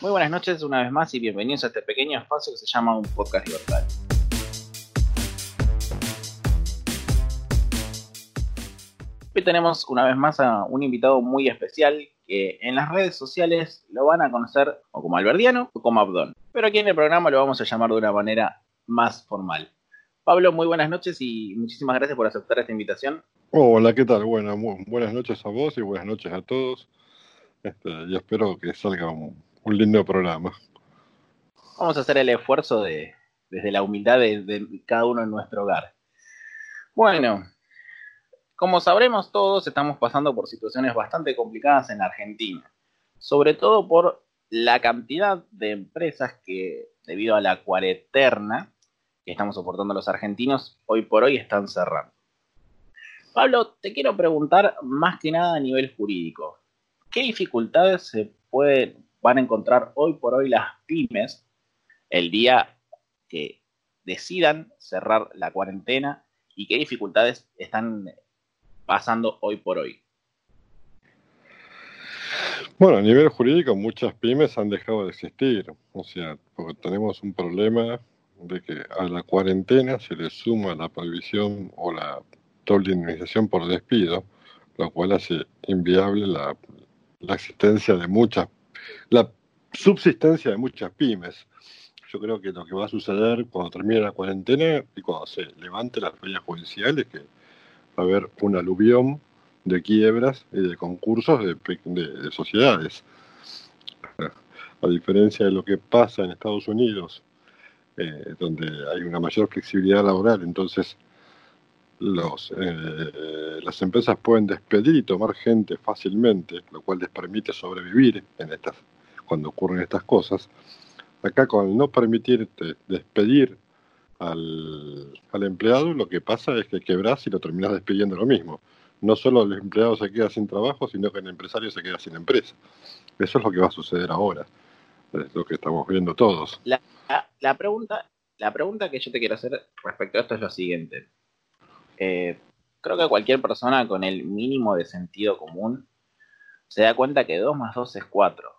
Muy buenas noches una vez más y bienvenidos a este pequeño espacio que se llama un podcast libertario. Hoy tenemos una vez más a un invitado muy especial que en las redes sociales lo van a conocer o como Alberdiano o como Abdón. Pero aquí en el programa lo vamos a llamar de una manera más formal. Pablo, muy buenas noches y muchísimas gracias por aceptar esta invitación. Hola, ¿qué tal? Bueno, buenas noches a vos y buenas noches a todos. Este, y espero que salga un, lindo programa. Vamos a hacer el esfuerzo de, desde la humildad de cada uno en nuestro hogar. Bueno, como sabremos todos, estamos pasando por situaciones bastante complicadas en la Argentina, sobre todo por la cantidad de empresas que, debido a la cuarentena que estamos soportando los argentinos, hoy por hoy están cerrando. Pablo, te quiero preguntar más que nada a nivel jurídico. ¿Qué dificultades se pueden, van a encontrar hoy por hoy las pymes el día que decidan cerrar la cuarentena y qué dificultades están pasando hoy por hoy? Bueno, a nivel jurídico muchas pymes han dejado de existir, o sea, porque tenemos un problema de que a la cuarentena se le suma la prohibición o la doble indemnización por despido, lo cual hace inviable la, la existencia de muchas, la subsistencia de muchas pymes. Yo creo que lo que va a suceder cuando termine la cuarentena y cuando se levante las leyes judiciales, que a haber un aluvión de quiebras y de concursos de, sociedades. A diferencia de lo que pasa en Estados Unidos, eh, donde hay una mayor flexibilidad laboral, entonces los, eh, las empresas pueden despedir y tomar gente fácilmente, lo cual les permite sobrevivir en estas, cuando ocurren estas cosas. Acá con no permitirte despedir al, empleado, lo que pasa es que quebras y lo terminas despidiendo lo mismo. No solo el empleado se queda sin trabajo, sino que el empresario se queda sin empresa. Eso es lo que va a suceder ahora. Es lo que estamos viendo todos. La, la, pregunta, la pregunta que yo te quiero hacer respecto a esto es lo siguiente. Eh, creo que cualquier persona con el mínimo de sentido común se da cuenta que 2 más 2 es 4.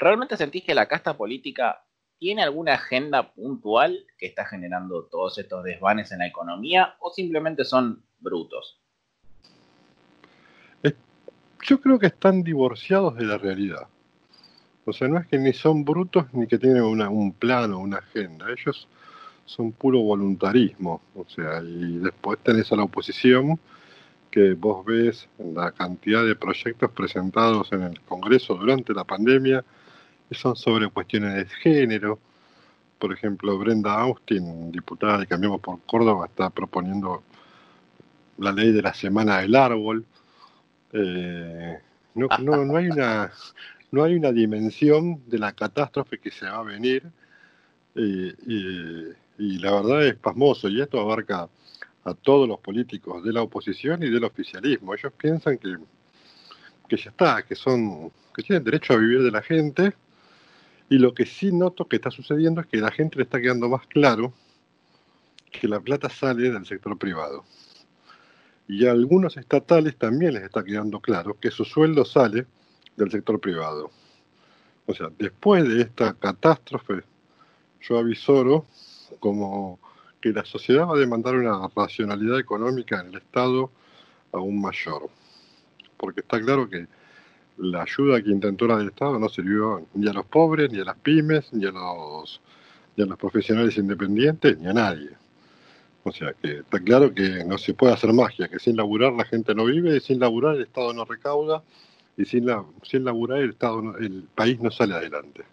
¿Realmente sentís que la casta política ¿Tiene alguna agenda puntual que está generando todos estos desvanes en la economía o simplemente son brutos? Yo creo que están divorciados de la realidad. O sea, no es que ni son brutos ni que tienen un plan o una agenda. Ellos son puro voluntarismo. O sea, y después tenés a la oposición que vos ves la cantidad de proyectos presentados en el Congreso durante la pandemia son sobre cuestiones de género. Por ejemplo, Brenda Austin, diputada de Cambiamos por Córdoba, está proponiendo la ley de la semana del árbol. Eh, no, no, hay una, no hay una dimensión de la catástrofe que se va a venir y, la verdad es pasmoso y esto abarca a todos los políticos de la oposición y del oficialismo. Ellos piensan que, que ya está, que son que tienen derecho a vivir de la gente y lo que sí noto que está sucediendo es que la gente le está quedando más claro que la plata sale del sector privado. Y a algunos estatales también les está quedando claro que su sueldo sale del sector privado. O sea, después de esta catástrofe, yo avisoro como que la sociedad va a demandar una racionalidad económica en el Estado aún mayor. Porque está claro que la ayuda que intentó del Estado no sirvió ni a los pobres, ni a las pymes, ni a los, ni a los profesionales independientes, ni a nadie. O sea que está claro que no se puede hacer magia, que sin laburar la gente no vive, y sin laburar el Estado no recauda, y sin, la, sin laburar el, Estado el país no sale adelante.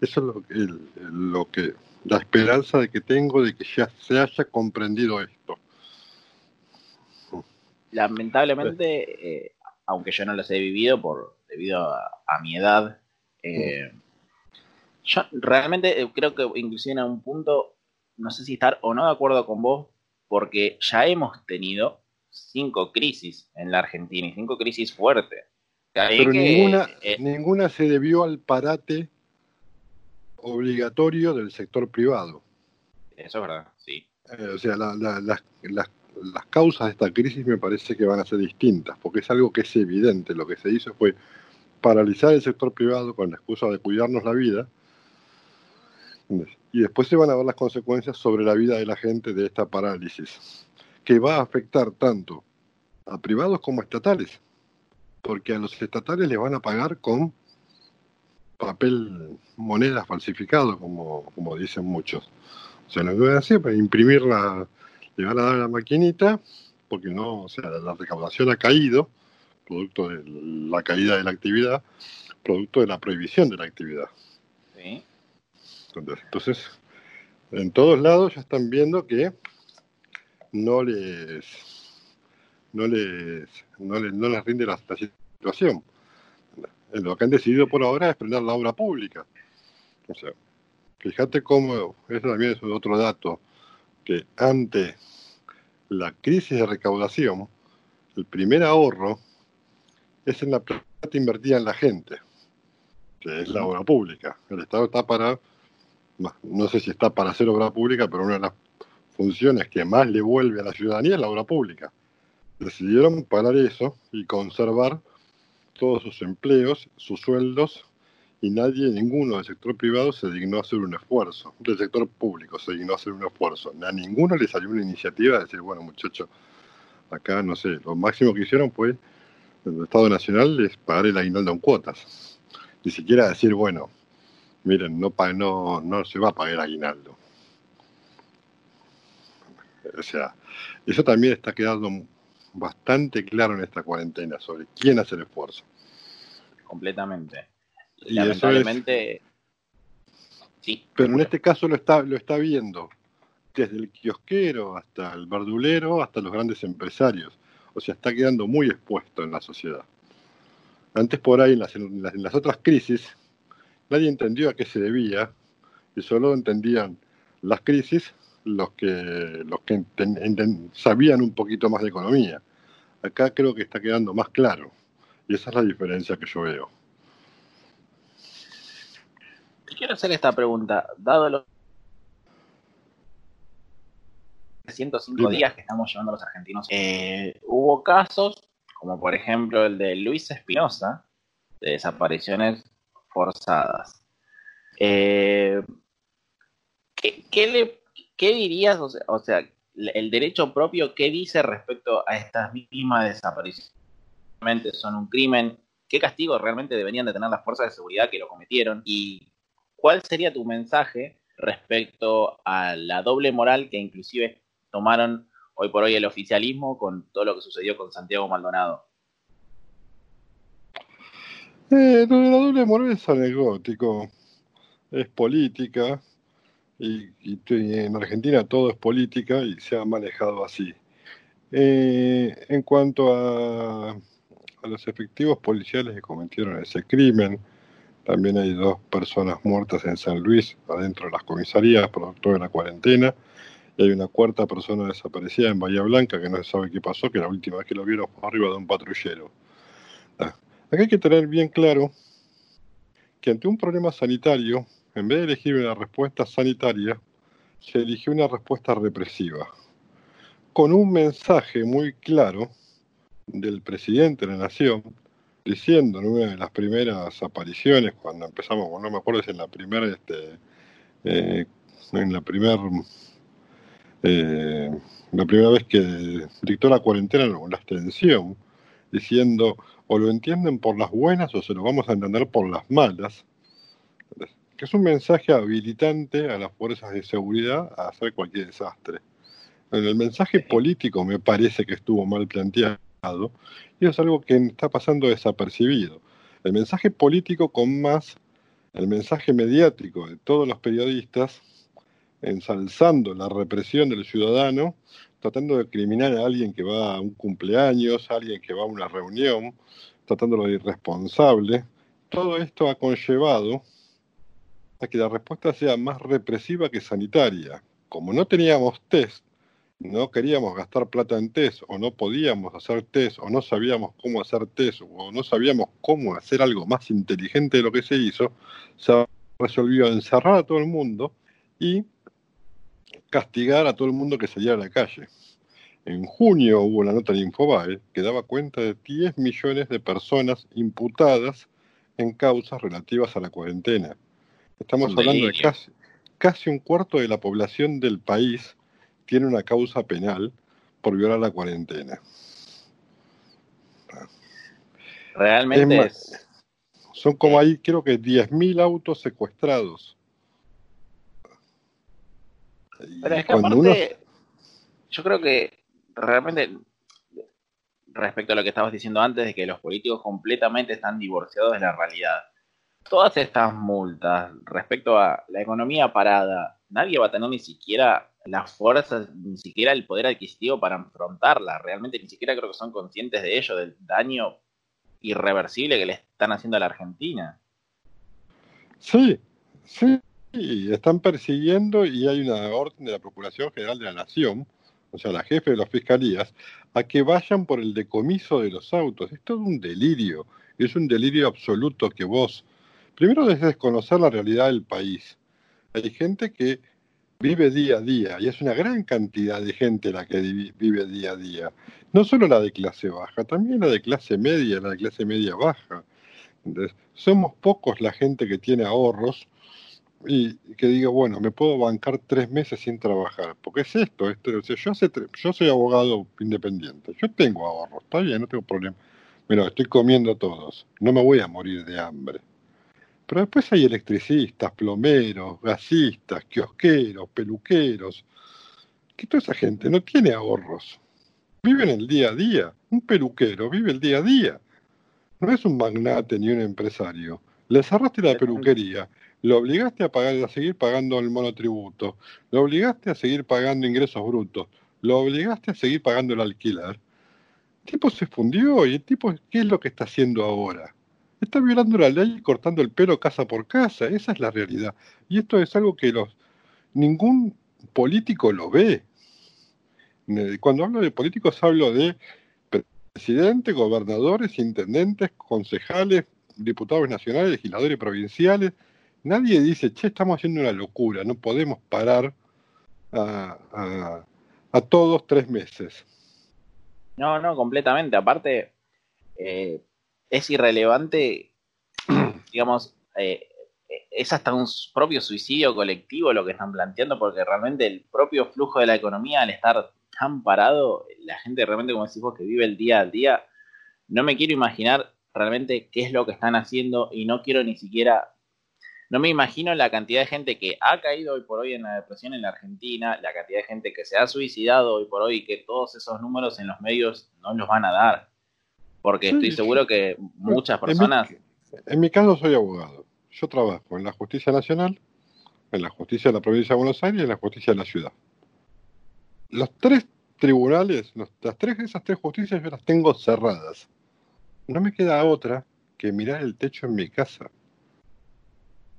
Eso es el, lo que, la esperanza de que tengo de que ya se haya comprendido esto. Lamentablemente, eh, aunque yo no los he vivido por debido a, mi edad. Eh, yo realmente eh, creo que inclusive en un punto, no sé si estar o no de acuerdo con vos, porque ya hemos tenido cinco crisis en la Argentina y cinco crisis fuertes. Pero ninguna, eh, ninguna se debió al parate obligatorio del sector privado. Eso es verdad, sí. o sea, las causas de esta crisis me parece que van a ser distintas, porque es algo que es evidente. Lo que se hizo fue paralizar el sector privado con la excusa de cuidarnos la vida, y después se van a ver las consecuencias sobre la vida de la gente de esta parálisis, que va a afectar tanto a privados como a estatales, porque a los estatales les van a pagar con papel moneda falsificado, como, como dicen muchos. O sea, lo que van a hacer es imprimir la, le van a dar la maquinita, porque no, o sea, la recaudación ha caído, producto de la caída de la actividad, producto de la prohibición de la actividad. Sí. Entonces, en todos lados ya están viendo que no les no les no les, no les rinde la, situación. Lo que han decidido por ahora es prender la obra pública. O sea, fíjate cómo, eso también es otro dato, que ante la crisis de recaudación, el primer ahorro es en la plata invertida en la gente, que es la obra pública. El Estado está para no sé si está para hacer obra pública, pero una de las funciones que más le vuelve a la ciudadanía es la obra pública. Decidieron parar eso y conservar todos sus empleos, sus sueldos, y nadie, ninguno del sector privado se dignó a hacer un esfuerzo, del sector público se dignó a hacer un esfuerzo. A ninguno le salió una iniciativa de decir, bueno muchachos, acá no sé, lo máximo que hicieron fue, el Estado Nacional les pagar el aguinaldo en cuotas. Ni siquiera decir, bueno, miren, no, no, no se va a pagar aguinaldo. O sea, eso también está quedando bastante claro en esta cuarentena sobre quién hace el esfuerzo. Completamente. Y Lamentablemente, sí. Pero en este caso lo está, lo está viendo desde el kiosquero hasta el verdulero, hasta los grandes empresarios. O sea, está quedando muy expuesto en la sociedad. Antes por ahí, en las, en las otras crisis, nadie entendió a qué se debía y solo entendían las crisis los que, los que sabían un poquito más de economía. Acá creo que está quedando más claro y esa es la diferencia que yo veo. Te quiero hacer esta pregunta, dado los 105 días que estamos llevando los argentinos, eh, hubo casos, como por ejemplo el de Luis Espinosa, de desapariciones forzadas. Eh, ¿qué, dirías? O sea, el derecho propio, ¿qué dice respecto a estas víctimas desapariciones? ¿Son un crimen? ¿Qué castigo realmente deberían de tener las fuerzas de seguridad que lo cometieron? ¿Y cuál sería tu mensaje respecto a la doble moral que inclusive tomaron hoy por hoy el oficialismo con todo lo que sucedió con Santiago Maldonado? Eh, la doble moral es anecdótico, es política, y, en Argentina todo es política y se ha manejado así. Eh, en cuanto a, a, los efectivos policiales que cometieron ese crimen, también hay dos personas muertas en San Luis, adentro de las comisarías, producto de la cuarentena, y hay una cuarta persona desaparecida en Bahía Blanca que no se sabe qué pasó, que la última vez que lo vieron fue arriba de un patrullero. Acá hay que tener bien claro que ante un problema sanitario, en vez de elegir una respuesta sanitaria, se eligió una respuesta represiva, con un mensaje muy claro del presidente de la Nación, diciendo en una de las primeras apariciones, cuando empezamos, no me acuerdo si en la primera, este, eh, en la primera, eh, la primera vez que dictó la cuarentena, la extensión, diciendo o lo entienden por las buenas o se lo vamos a entender por las malas, que es un mensaje habilitante a las fuerzas de seguridad a hacer cualquier desastre. En el mensaje político me parece que estuvo mal planteado y es algo que está pasando desapercibido. El mensaje político con más el mensaje mediático de todos los periodistas ensalzando la represión del ciudadano tratando de criminar a alguien que va a un cumpleaños, a alguien que va a una reunión, tratándolo de irresponsable. Todo esto ha conllevado a que la respuesta sea más represiva que sanitaria. Como no teníamos test, no queríamos gastar plata en test, o no podíamos hacer test, o no sabíamos cómo hacer test, o no sabíamos cómo hacer algo más inteligente de lo que se hizo, se resolvió encerrar a todo el mundo y castigar a todo el mundo que saliera a la calle. En junio hubo una nota de Infobae que daba cuenta de 10 millones de personas imputadas en causas relativas a la cuarentena. Estamos hablando de casi, casi un cuarto de la población del país tiene una causa penal por violar la cuarentena. Realmente son como ahí, creo que 10.000 autos secuestrados. Pero es que aparte, yo creo que realmente, respecto a lo que estabas diciendo antes, de que los políticos completamente están divorciados de la realidad. Todas estas multas respecto a la economía parada, nadie va a tener ni siquiera la fuerza, ni siquiera el poder adquisitivo para afrontarla. Realmente ni siquiera creo que son conscientes de ello, del daño irreversible que le están haciendo a la Argentina. Sí, sí, están persiguiendo y hay una orden de la Procuración General de la Nación, o sea, la jefe de las fiscalías, a que vayan por el decomiso de los autos. Es todo un delirio, es un delirio absoluto que vos, primero debes desconocer la realidad del país. Hay gente que vive día a día y es una gran cantidad de gente la que vive día a día. No solo la de clase baja, también la de clase media, la de clase media baja. somos pocos la gente que tiene ahorros y que diga, bueno, me puedo bancar tres meses sin trabajar. Porque es esto, esto yo, yo soy abogado independiente, yo tengo ahorros, está bien, no tengo problema. Mira, estoy comiendo todos, no me voy a morir de hambre. Pero después hay electricistas, plomeros, gasistas, kiosqueros, peluqueros, que toda esa gente no tiene ahorros. Viven el día a día. Un peluquero vive el día a día. No es un magnate ni un empresario. Le cerraste la peluquería, lo obligaste a, a seguir pagando el monotributo, lo obligaste a seguir pagando ingresos brutos, lo obligaste a seguir pagando el alquiler. El tipo se fundió y el tipo, ¿qué es lo que está haciendo ahora? Está violando la ley y cortando el pelo casa por casa. Esa es la realidad. Y esto es algo que los ningún político lo ve. Cuando hablo de políticos hablo de presidentes, gobernadores, intendentes, concejales, diputados nacionales, legisladores provinciales. Nadie dice, che, estamos haciendo una locura, no podemos parar a, a, todos tres meses. No, no, completamente. Aparte, eh, es irrelevante, digamos, eh, es hasta un propio suicidio colectivo lo que están planteando, porque realmente el propio flujo de la economía, al estar tan parado, la gente realmente, como decís vos, que vive el día a día, no me quiero imaginar realmente qué es lo que están haciendo y no quiero ni siquiera, no me imagino la cantidad de gente que ha caído hoy por hoy en la depresión en la Argentina, la cantidad de gente que se ha suicidado hoy por hoy que todos esos números en los medios no los van a dar. Porque estoy seguro que muchas personas... En mi, caso soy abogado. Yo trabajo en la Justicia Nacional, en la Justicia de la Provincia de Buenos Aires y en la Justicia de la Ciudad. Los tres tribunales, las tres, esas tres justicias yo las tengo cerradas. No me queda otra que mirar el techo en mi casa.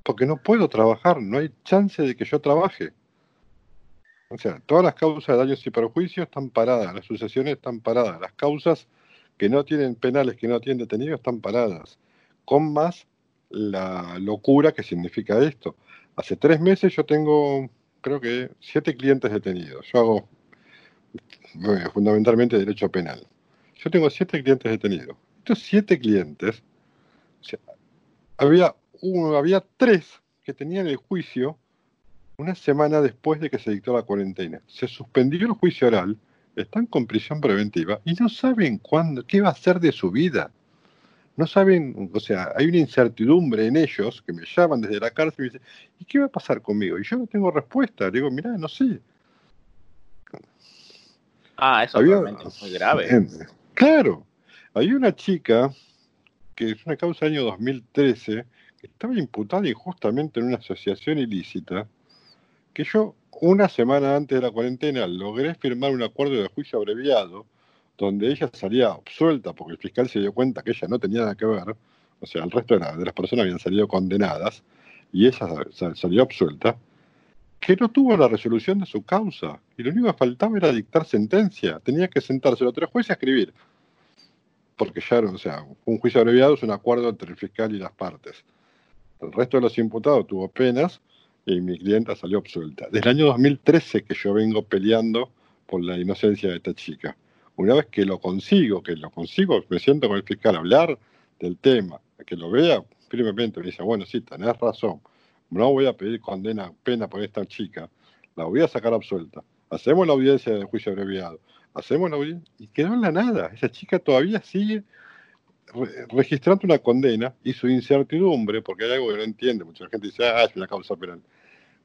Porque no puedo trabajar, no hay chance de que yo trabaje. O sea, todas las causas de daños y perjuicios están paradas, las sucesiones están paradas, las causas que no tienen penales, que no tienen detenidos, están paradas. Con más la locura que significa esto. Hace tres meses yo tengo, creo que, siete clientes detenidos. Yo hago fundamentalmente derecho penal. Yo tengo siete clientes detenidos. Estos siete clientes, había, uno, había tres que tenían el juicio una semana después de que se dictó la cuarentena. Se suspendió el juicio oral están con prisión preventiva y no saben cuándo, qué va a hacer de su vida. No saben, o sea, hay una incertidumbre en ellos que me llaman desde la cárcel y me dicen, ¿y qué va a pasar conmigo? Y yo no tengo respuesta. Le digo, mirá, no sé. Ah, eso es muy grave. claro, hay una chica que es una causa del año 2013 que estaba imputada injustamente en una asociación ilícita que yo una semana antes de la cuarentena logré firmar un acuerdo de juicio abreviado donde ella salía absuelta porque el fiscal se dio cuenta que ella no tenía nada que ver, o sea, el resto de, las personas habían salido condenadas y ella salió absuelta, que no tuvo la resolución de su causa y lo único que faltaba era dictar sentencia, tenía que sentarse los tres jueces a escribir, porque ya, o sea, un juicio abreviado es un acuerdo entre el fiscal y las partes. El resto de los imputados tuvo penas y mi clienta salió absuelta. Desde el año 2013 que yo vengo peleando por la inocencia de esta chica. Una vez que lo consigo, que lo consigo, me siento con el fiscal a hablar del tema, que lo vea, firmemente, me dice, bueno, sí, tenés razón, no voy a pedir condena, pena por esta chica, la voy a sacar absuelta. Hacemos la audiencia de juicio abreviado, hacemos la audiencia, y quedó en la nada. Esa chica todavía sigue registrando una condena y su incertidumbre, porque hay algo que no entiende, mucha gente dice, ah, es una causa penal.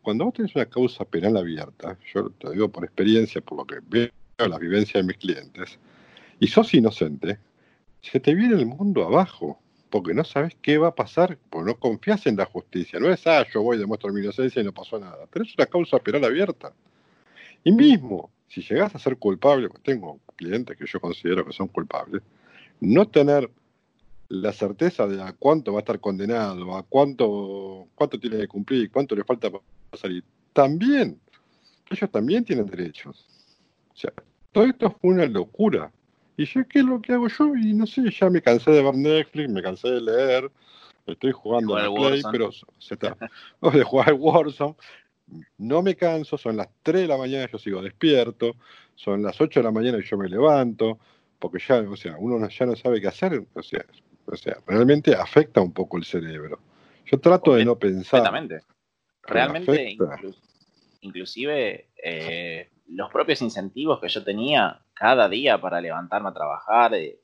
Cuando vos tenés una causa penal abierta, yo te digo por experiencia, por lo que veo la vivencia de mis clientes, y sos inocente, se te viene el mundo abajo, porque no sabes qué va a pasar, porque no confías en la justicia. No es, ah, yo voy, demuestro mi inocencia y no pasó nada. Pero es una causa penal abierta. Y mismo, si llegas a ser culpable, tengo clientes que yo considero que son culpables, no tener la certeza de a cuánto va a estar condenado, a cuánto, cuánto tiene que cumplir, cuánto le falta salir, también, ellos también tienen derechos. O sea, todo esto fue una locura. Y yo, ¿qué es lo que hago yo? Y no sé, ya me cansé de ver Netflix, me cansé de leer, estoy jugando a Play, pero se está, de jugar al Warzone. No me canso, son las 3 de la mañana, yo sigo despierto, son las 8 de la mañana y yo me levanto, porque ya, o sea, uno ya no sabe qué hacer, o sea, o sea, realmente afecta un poco el cerebro. Yo trato de no pensar. Realmente, inclusive eh, los propios incentivos que yo tenía cada día para levantarme a trabajar, eh,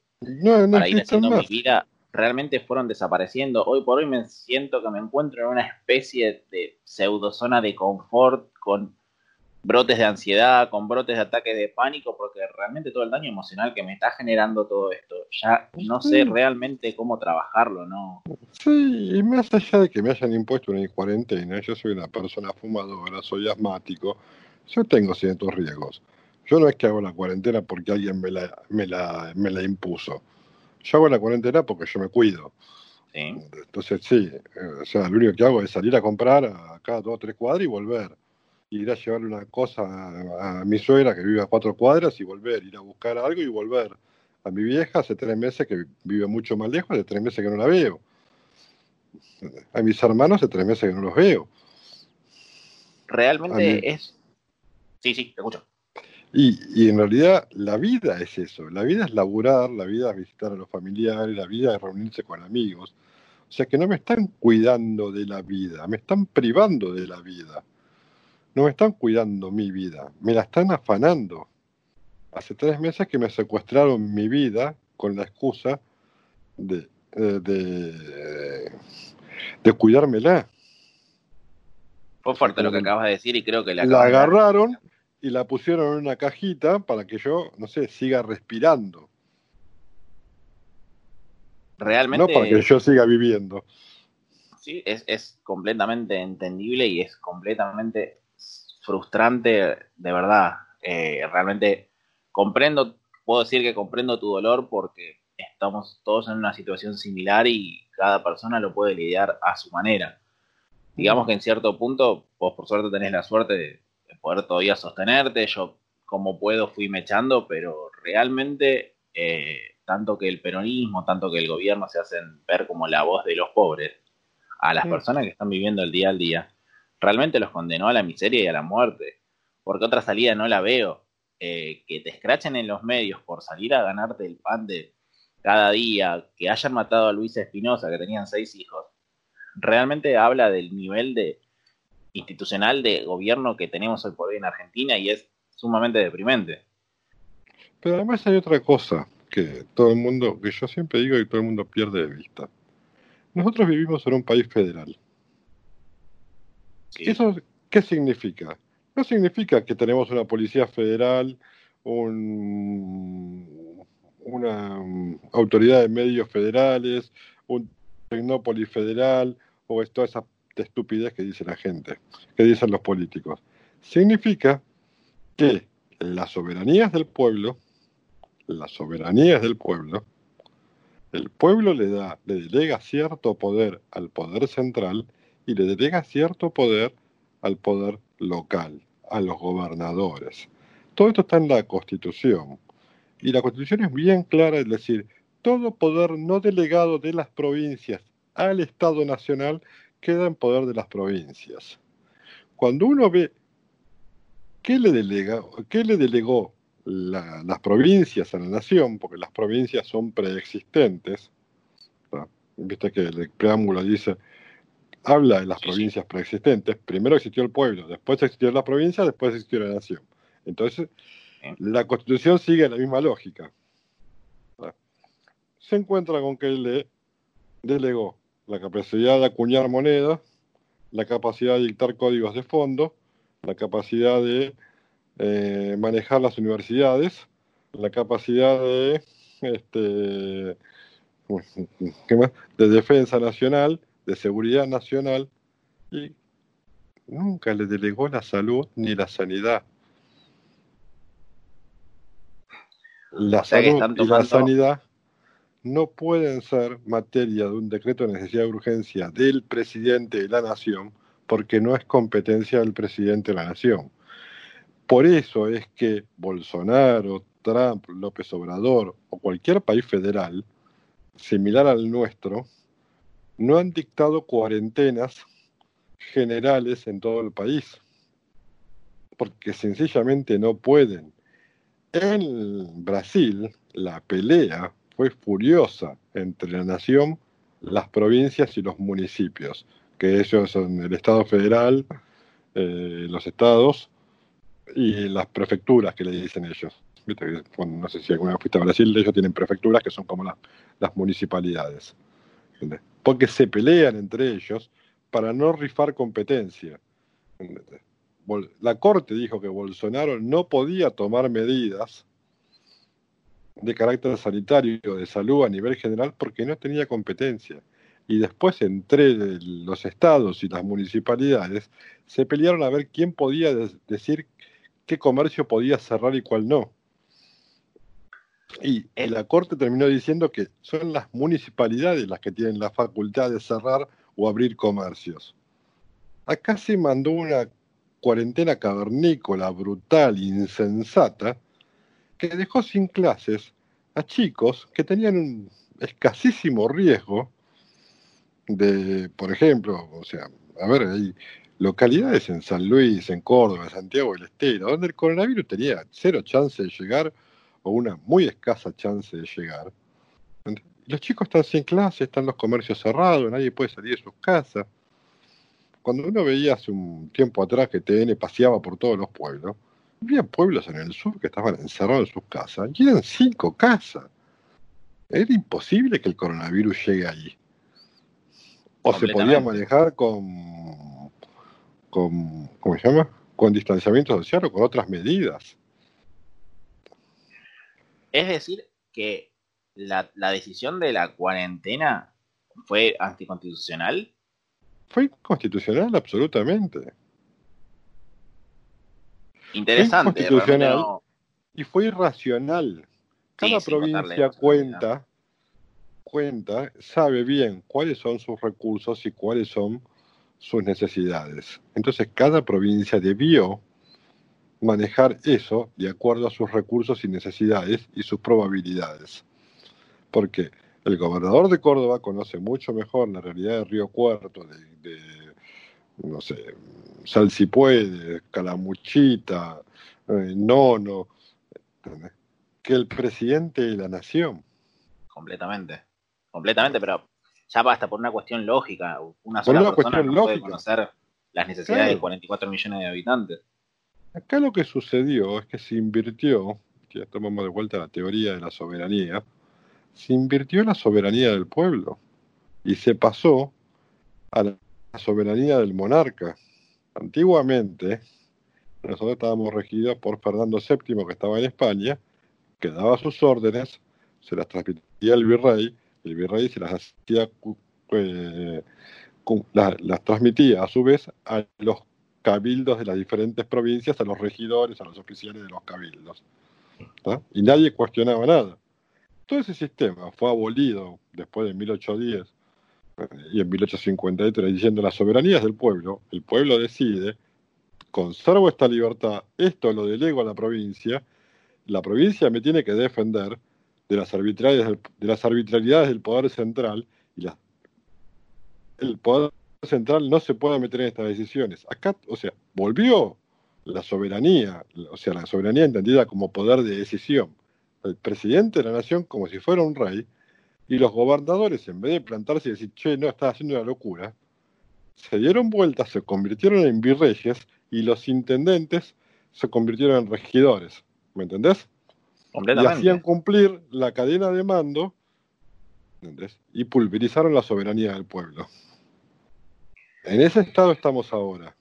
para ir haciendo mi vida, realmente fueron desapareciendo. Hoy por hoy me siento que me encuentro en una especie de pseudo zona de confort con brotes de ansiedad, con brotes de ataque de pánico, porque realmente todo el daño emocional que me está generando todo esto, ya no sé realmente cómo trabajarlo, ¿no? Sí, y más allá de que me hayan impuesto una cuarentena, yo soy una persona fumadora, soy asmático, yo tengo ciertos riesgos. Yo no es que hago la cuarentena porque alguien me la, me la, me la impuso. Yo hago la cuarentena porque yo me cuido. Entonces, sí, eh, o sea, lo único que hago es salir a comprar a cada dos o tres cuadras y volver ir a llevarle una cosa a, mi suegra que vive a cuatro cuadras y volver, ir a buscar algo y volver. A mi vieja hace tres meses que vive mucho más lejos, hace tres meses que no la veo. A mis hermanos hace tres meses que no los veo. Realmente es... Sí, sí, te escucho. Y, y, en realidad la vida es eso, la vida es laburar, la vida es visitar a los familiares, la vida es reunirse con amigos. O sea que no me están cuidando de la vida, me están privando de la vida no me están cuidando mi vida, me la están afanando. Hace tres meses que me secuestraron mi vida con la excusa de, eh, de, de, cuidármela. Fue fuerte lo que acabas de decir y creo que la, la agarraron y la pusieron en una cajita para que yo, no sé, siga respirando. Realmente. No para que yo siga viviendo. Sí, es, es completamente entendible y es completamente frustrante, de verdad. Eh, realmente comprendo, puedo decir que comprendo tu dolor porque estamos todos en una situación similar y cada persona lo puede lidiar a su manera. Digamos que en cierto punto, vos por suerte tenés la suerte de, poder todavía sostenerte, yo como puedo fui mechando, pero realmente eh, tanto que el peronismo, tanto que el gobierno se hacen ver como la voz de los pobres a las personas que están viviendo el día al día realmente los condenó a la miseria y a la muerte, porque otra salida no la veo. Eh, que te escrachen en los medios por salir a ganarte el pan de cada día, que hayan matado a Luis Espinosa, que tenían seis hijos, realmente habla del nivel de institucional de gobierno que tenemos hoy por hoy en Argentina y es sumamente deprimente. Pero además hay otra cosa que todo el mundo, que yo siempre digo y todo el mundo pierde de vista. Nosotros vivimos en un país federal. ¿Eso qué significa? No significa que tenemos una policía federal, un, una um, autoridad de medios federales, un tecnópolis federal, o es toda esa estupidez que dice la gente, que dicen los políticos. Significa que las soberanías del pueblo, las soberanías del pueblo, el pueblo le da, le delega cierto poder al poder central y le delega cierto poder al poder local, a los gobernadores. Todo esto está en la Constitución. Y la Constitución es bien clara, es decir, todo poder no delegado de las provincias al Estado Nacional queda en poder de las provincias. Cuando uno ve qué le, delega, qué le delegó las provincias a la nación, porque las provincias son preexistentes, viste que el preámbulo dice, habla de las provincias preexistentes, primero existió el pueblo, después existió la provincia, después existió la nación. Entonces, la constitución sigue la misma lógica. Se encuentra con que le delegó la capacidad de acuñar moneda, la capacidad de dictar códigos de fondo, la capacidad de eh, manejar las universidades, la capacidad de, este, de defensa nacional, de seguridad nacional, y nunca le delegó la salud ni la sanidad. La salud y la sanidad no pueden ser materia de un decreto de necesidad de urgencia del presidente de la nación porque no es competencia del presidente de la nación. Por eso es que Bolsonaro, Trump, López Obrador o cualquier país federal similar al nuestro no han dictado cuarentenas generales en todo el país, porque sencillamente no pueden. En Brasil, la pelea fue furiosa entre la nación, las provincias y los municipios, que ellos son el Estado federal, eh, los estados y las prefecturas que le dicen ellos. no sé si alguna vez fuiste a Brasil, ellos tienen prefecturas que son como las municipalidades. Porque se pelean entre ellos para no rifar competencia. La Corte dijo que Bolsonaro no podía tomar medidas de carácter sanitario de salud a nivel general porque no tenía competencia. Y después entre los estados y las municipalidades se pelearon a ver quién podía decir qué comercio podía cerrar y cuál no. Y la Corte terminó diciendo que son las municipalidades las que tienen la facultad de cerrar o abrir comercios. Acá se mandó una cuarentena cavernícola, brutal, insensata, que dejó sin clases a chicos que tenían un escasísimo riesgo de, por ejemplo, o sea, a ver, hay localidades en San Luis, en Córdoba, Santiago del Estero, donde el coronavirus tenía cero chance de llegar o una muy escasa chance de llegar. Los chicos están sin clase, están los comercios cerrados, nadie puede salir de sus casas. Cuando uno veía hace un tiempo atrás que TN paseaba por todos los pueblos, había pueblos en el sur que estaban encerrados en sus casas, y eran cinco casas. Era imposible que el coronavirus llegue allí. O se podía manejar con, con, ¿cómo se llama? Con distanciamiento social o con otras medidas. Es decir, que la, la decisión de la cuarentena fue anticonstitucional. Fue inconstitucional, absolutamente. Interesante. y fue irracional. Cada provincia cuenta, cuenta, sabe bien cuáles son sus recursos y cuáles son sus necesidades. Entonces cada provincia debió manejar eso de acuerdo a sus recursos y necesidades y sus probabilidades. Porque el gobernador de Córdoba conoce mucho mejor la realidad de Río Cuarto, de, no sé, Salsipuede, Calamuchita, eh, Nono, que el presidente de la nación. Completamente, completamente, pero ya basta por una cuestión lógica. Una sola persona cuestión no lógica. puede conocer las necesidades de 44 millones de habitantes. Acá lo que sucedió es que se invirtió, ya tomamos de vuelta la teoría de la soberanía, se invirtió la soberanía del pueblo y se pasó a la soberanía del monarca. Antiguamente, nosotros estábamos regidos por Fernando VII, que estaba en España, que daba sus órdenes, se las transmitía al virrey, el virrey se las hacía, eh, las transmitía a su vez a los cabildos de las diferentes provincias, a los regidores, a los oficiales de los cabildos. Y nadie cuestionaba nada. Todo ese sistema fue abolido después de 1810 eh, y en 1853 diciendo la soberanía es del pueblo, el pueblo decide, conservo esta libertad, esto lo delego a la provincia, la provincia me tiene que defender de las arbitrariedades del, de las arbitrariedades del poder central y el poder central no se puede meter en estas decisiones. Acá, o sea, volvió la soberanía, o sea, la soberanía entendida como poder de decisión. El presidente de la nación, como si fuera un rey, Y los gobernadores, en vez de plantarse y decir, che, no, estás haciendo una locura, se dieron vueltas, se convirtieron en virreyes y los intendentes se convirtieron en regidores. ¿Me entendés? Y hacían cumplir la cadena de mando ¿entendés? y pulverizaron la soberanía del pueblo. En ese estado estamos ahora.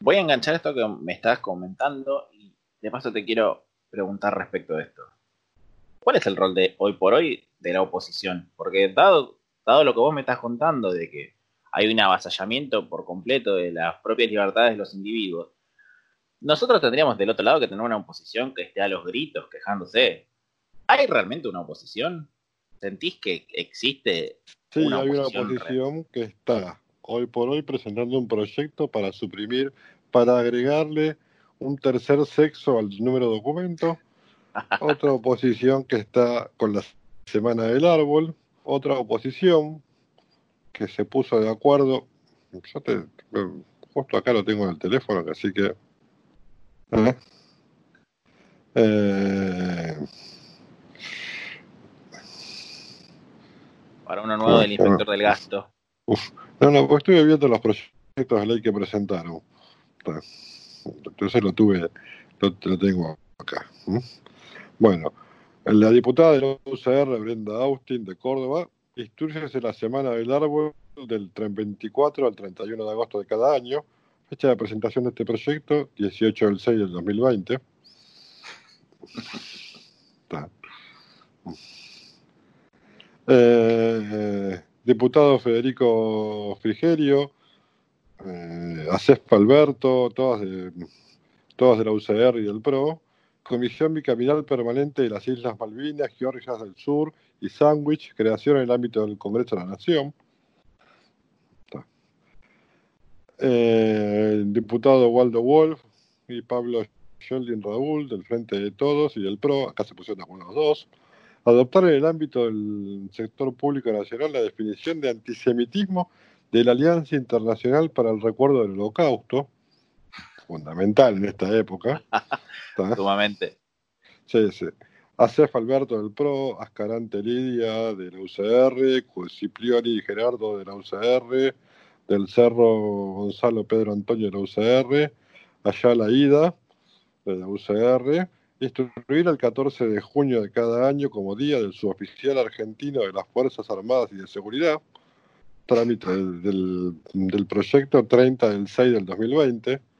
Voy a enganchar esto que me estás comentando y de paso te quiero preguntar respecto de esto. ¿Cuál es el rol de hoy por hoy de la oposición? Porque dado, dado lo que vos me estás contando de que hay un avasallamiento por completo de las propias libertades de los individuos, nosotros tendríamos del otro lado que tener una oposición que esté a los gritos quejándose. ¿Hay realmente una oposición? ¿Sentís que existe sí, una hay una oposición que está hoy por hoy presentando un proyecto para suprimir, para agregarle un tercer sexo al número de documento, otra oposición que está con la Semana del Árbol, otra oposición que se puso de acuerdo, yo te, justo acá lo tengo en el teléfono, así que... ¿eh? Eh, para uno nuevo del inspector del gasto. no, no, pues estuve viendo los proyectos de ley que presentaron. Entonces lo tuve, lo, tengo acá. Bueno, la diputada de la UCR, Brenda Austin, de Córdoba, instruye la Semana del Árbol del 24 al 31 de agosto de cada año. Fecha de presentación de este proyecto, 18 del 6 del 2020. Eh, diputado Federico Frigerio, eh, Acef Alberto, todas de, todas de la UCR y del PRO, Comisión Bicameral Permanente de las Islas Malvinas, Georgias del Sur y Sandwich, creación en el ámbito del Congreso de la Nación. Eh, el diputado Waldo Wolf y Pablo Sheldon Raúl del Frente de Todos y del PRO, acá se pusieron los dos, adoptar en el ámbito del sector público nacional la definición de antisemitismo de la Alianza Internacional para el Recuerdo del Holocausto, fundamental en esta época. Sumamente. Sí, sí. Acef Alberto del PRO, Ascarante Lidia de la UCR, Ciprioni y Gerardo de la UCR, del Cerro Gonzalo Pedro Antonio de la UCR, Ayala Ida de la UCR, instituir el 14 de junio de cada año como Día del Suboficial Argentino de las Fuerzas Armadas y de Seguridad, trámite del, del proyecto 30 del 6 del 2020.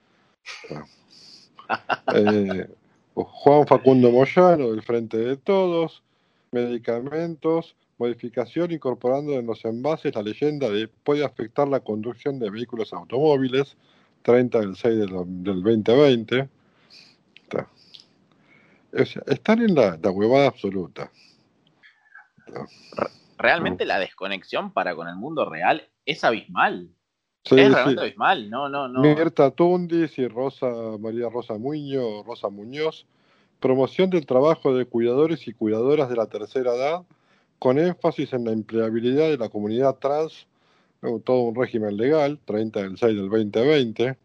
Eh, Juan Facundo Moyano, del Frente de Todos, medicamentos, modificación incorporando en los envases la leyenda de puede afectar la conducción de vehículos automóviles, 30 del 6 del, 2020. Están en la, huevada absoluta. Realmente la desconexión para con el mundo real es abismal es realmente abismal, no, no, no. Mirta Tundis y Rosa, María Rosa Muñoz, Rosa Muñoz, promoción del trabajo de cuidadores y cuidadoras de la tercera edad, con énfasis en la empleabilidad de la comunidad trans, todo un régimen legal, 30 del 6 del 2020.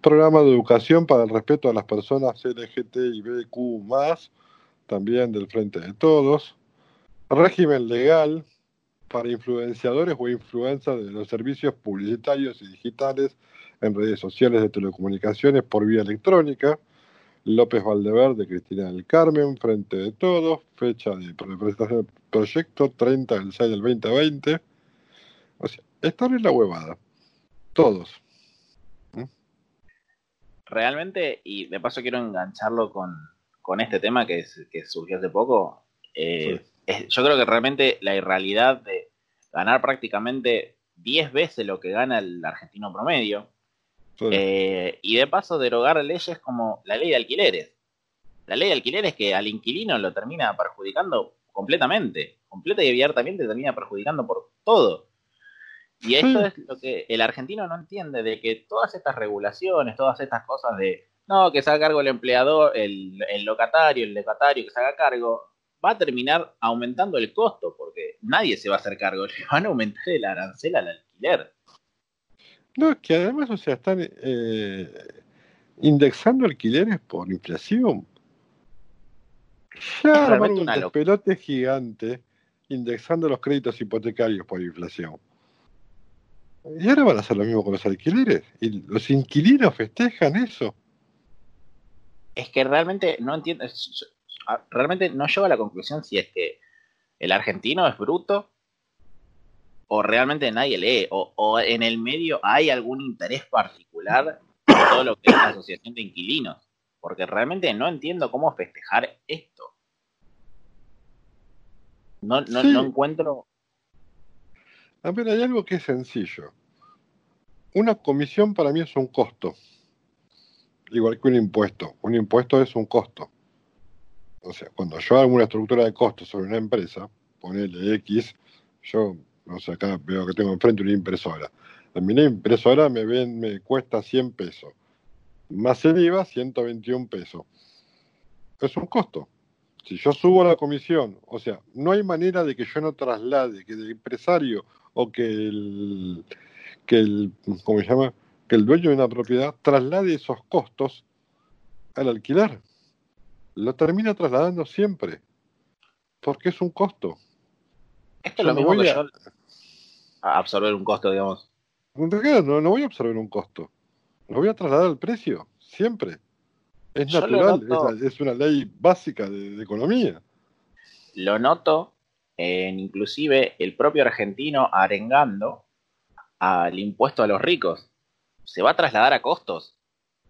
Programa de educación para el respeto a las personas LGTBIQ+, también del Frente de Todos. Régimen legal para influenciadores o influencers de los servicios publicitarios y digitales en redes sociales de telecomunicaciones por vía electrónica. López Valdeverde, Cristina del Carmen, Frente de Todos, fecha de presentación del proyecto 30 del 6 del 2020. O sea, están en la huevada. Todos. Realmente, y de paso quiero engancharlo con, este tema que, que surgió hace poco. Eh, yo creo que realmente la irrealidad de ganar prácticamente 10 veces lo que gana el argentino promedio, eh, y de paso derogar leyes como la ley de alquileres. La ley de alquileres que al inquilino lo termina perjudicando completamente, completa y abiertamente termina perjudicando por todo. Y esto es lo que el argentino no entiende, de que todas estas regulaciones, todas estas cosas de, no, que se haga cargo el empleador, el, el locatario, el locatario que se haga cargo, va a terminar aumentando el costo, porque nadie se va a hacer cargo, le van a aumentar el arancel al alquiler. No, que además, o sea, están eh, indexando alquileres por inflación. Ya un despelote gigante indexando los créditos hipotecarios por inflación. Y ahora van a hacer lo mismo con los alquileres. ¿Y los inquilinos festejan eso? Es que realmente no entiendo. Realmente no llego a la conclusión si es que el argentino es bruto o realmente nadie lee. O, en el medio hay algún interés particular en todo lo que es la asociación de inquilinos. Porque realmente no entiendo cómo festejar esto. No, no, no encuentro. A ver, hay algo que es sencillo. Una comisión para mí es un costo. Igual que un impuesto. Un impuesto es un costo. O sea, cuando yo hago una estructura de costos sobre una empresa, ponele X, yo, no sé, acá veo que tengo enfrente una impresora. A mí la impresora me, me cuesta 100 pesos. Más el IVA, 121 pesos. Es un costo. Si yo subo la comisión, o sea, no hay manera de que yo no traslade, que el empresario o que el, que el, ¿cómo se llama? Que el dueño de una propiedad traslade esos costos al alquiler. Lo termina trasladando siempre, porque es un costo. Esto es lo mismo que yo a absorber un costo, digamos. No, no voy a absorber un costo. Lo voy a trasladar al precio, siempre. Es natural, es, una ley básica de, economía. Lo noto en inclusive el propio argentino arengando al impuesto a los ricos. Se va a trasladar a costos.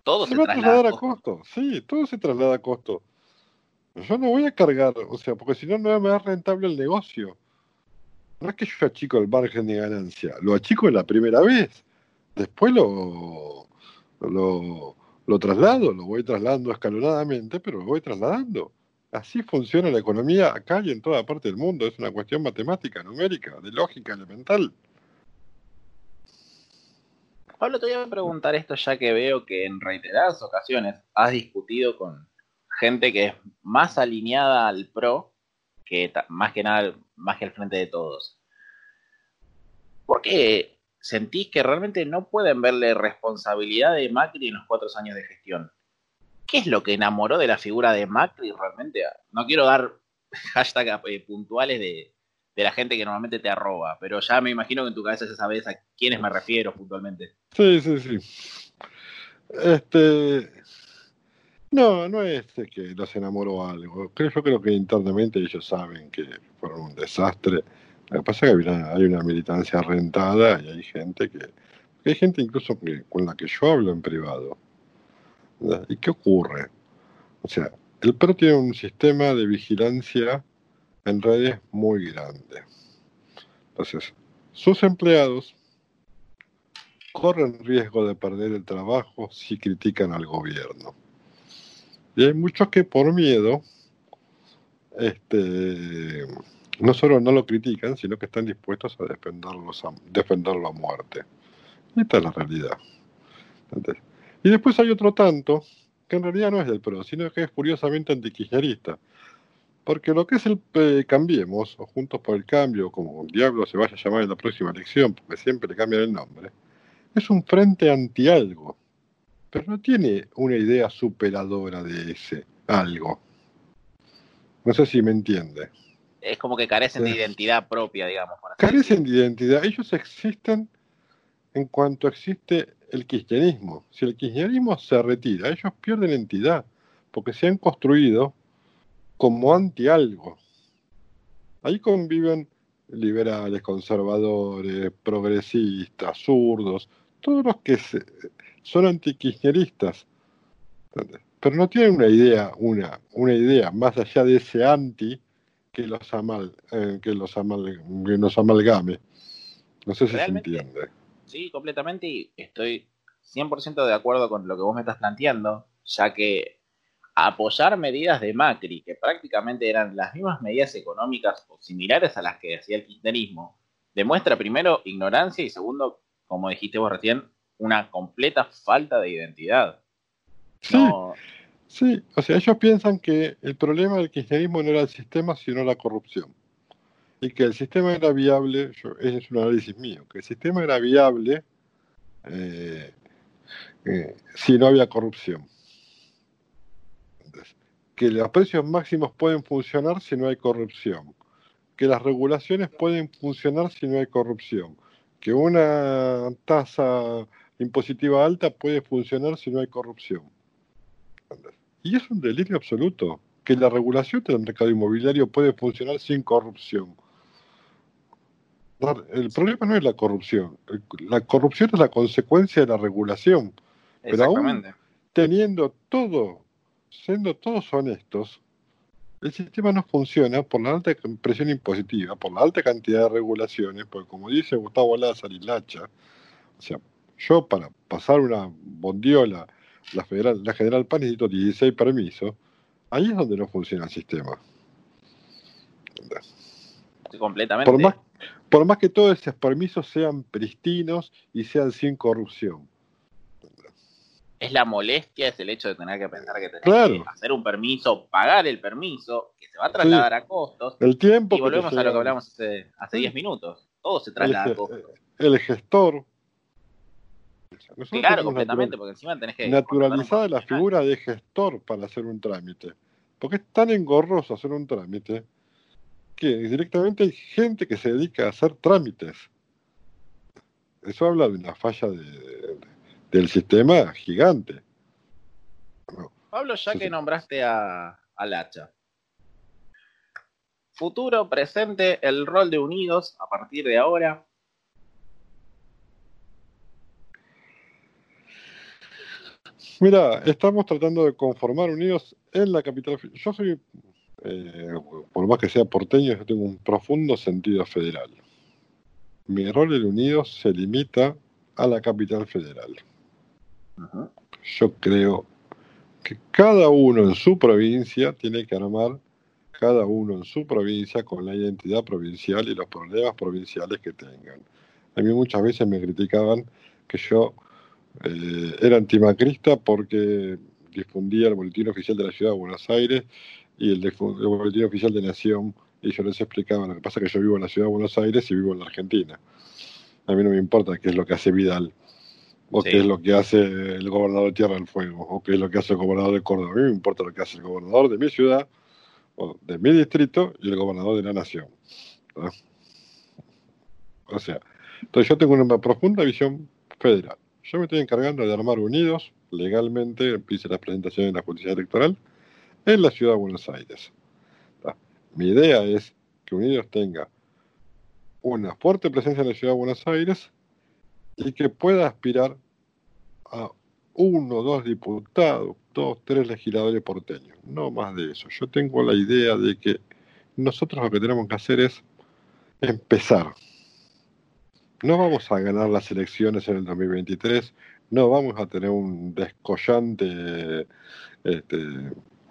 Todo se, se va a trasladar a costos. Sí, todo se traslada a costos. Yo no voy a cargar, o sea, porque si no, no me da rentable el negocio. No es que yo achico el margen de ganancia, lo achico la primera vez. Después lo, lo, lo traslado, lo voy trasladando escalonadamente, pero lo voy trasladando. Así funciona la economía acá y en toda parte del mundo. Es una cuestión matemática, numérica, de lógica elemental. Pablo, te voy a preguntar esto ya que veo que en reiteradas ocasiones has discutido con gente que es más alineada al PRO que más que nada, más que al frente de todos. ¿Por qué sentís que realmente no pueden verle responsabilidad de Macri en los cuatro años de gestión. ¿Qué es lo que enamoró de la figura de Macri realmente? No quiero dar hashtags eh, puntuales de, la gente que normalmente te arroba, pero ya me imagino que en tu cabeza ya sabes a quiénes me refiero puntualmente. Sí, sí, sí. Este. No, no es que los enamoró algo. Yo creo que internamente ellos saben que fueron un desastre lo que pasa es que hay una, militancia rentada y hay gente que. Hay gente incluso con la que yo hablo en privado. ¿Y qué ocurre? O sea, el PRO tiene un sistema de vigilancia en redes muy grande. Entonces, sus empleados corren riesgo de perder el trabajo si critican al gobierno. Y hay muchos que por miedo este, no solo no lo critican, sino que están dispuestos a defenderlo a, defenderlo a muerte. Esta es la realidad. y después hay otro tanto, que en realidad no es del PRO, sino que es furiosamente antikirchnerista. Porque lo que es el eh, Cambiemos, o Juntos por el Cambio, como el diablo se vaya a llamar en la próxima elección, porque siempre le cambian el nombre, es un frente anti algo, pero no tiene una idea superadora de ese algo. No sé si me entiende es como que carecen de identidad propia, digamos. carecen de identidad. Ellos existen en cuanto existe el kirchnerismo. Si el kirchnerismo se retira, ellos pierden entidad, porque se han construido como anti algo. Ahí conviven liberales, conservadores, progresistas, zurdos, todos los que son antikirchneristas. Pero no tienen una idea, una, una idea más allá de ese anti que los, amal, eh, que los, amal, que nos amalgame. No sé si se entiende. Sí, completamente y estoy 100% de acuerdo con lo que vos me estás planteando, ya que apoyar medidas de Macri, que prácticamente eran las mismas medidas económicas o similares a las que hacía el kirchnerismo, demuestra primero ignorancia y segundo, como dijiste vos recién, una completa falta de identidad. No, Sí, o sea, ellos piensan que el problema del kirchnerismo no era el sistema, sino la corrupción. Y que el sistema era viable, ese es un análisis mío, que el sistema era viable eh, eh, si no había corrupción. Que los precios máximos pueden funcionar si no hay corrupción, que las regulaciones pueden funcionar si no hay corrupción, que una tasa impositiva alta puede funcionar si no hay corrupción. Y es un delirio absoluto que la regulación del mercado inmobiliario puede funcionar sin corrupción. El problema no es la corrupción. La corrupción es la consecuencia de la regulación. Pero aún teniendo todo, siendo todos honestos, el sistema no funciona por la alta presión impositiva, por la alta cantidad de regulaciones, porque como dice Gustavo Lázaro y Lacha, o sea, yo para pasar una bondiola, la, federal, la General Paz necesito 16 permisos, ahí es donde no funciona el sistema. completamente. Por más, por más que todos esos permisos sean pristinos y sean sin corrupción es la molestia, es el hecho de tener que pensar que tenés que hacer un permiso, pagar el permiso, que se va a trasladar a costos. El tiempo. Y volvemos a lo que hablamos hace, 10 minutos. Todo se traslada a costos. El gestor. claro, completamente, porque encima tenés que. Naturalizada la figura de gestor para hacer un trámite. Porque es tan engorroso hacer un trámite que directamente hay gente que se dedica a hacer trámites. Eso habla de una falla de del sistema gigante. Pablo, ya que nombraste a, al hacha. Futuro, presente, el rol de Unidos a partir de ahora. Mira, estamos tratando de conformar Unidos en la capital. Yo soy, eh, por más que sea porteño, yo tengo un profundo sentido federal. Mi rol en Unidos se limita a la capital federal. Yo creo que cada uno en su provincia tiene que armar cada uno en su provincia con la identidad provincial y los problemas provinciales que tengan. A mí muchas veces me criticaban que yo eh, era antimacrista porque difundía el boletín oficial de la ciudad de Buenos Aires y el, boletín oficial de Nación y yo les explicaba lo que pasa que yo vivo en la ciudad de Buenos Aires y vivo en la Argentina. A mí no me importa qué es lo que hace Vidal o qué es lo que hace el gobernador de Tierra del Fuego, o qué es lo que hace el gobernador de Córdoba. A mí me importa lo que hace el gobernador de mi ciudad, o de mi distrito, y el gobernador de la nación. O sea, entonces yo tengo una profunda visión federal. Yo me estoy encargando de armar unidos legalmente, empiece la presentación en la justicia electoral, en la ciudad de Buenos Aires. Mi idea es que Unidos tenga una fuerte presencia en la ciudad de Buenos Aires y que pueda aspirar a uno, dos diputados, dos, tres legisladores porteños, no más de eso. Yo tengo la idea de que nosotros lo que tenemos que hacer es empezar. No vamos a ganar las elecciones en el 2023, no vamos a tener un descollante este,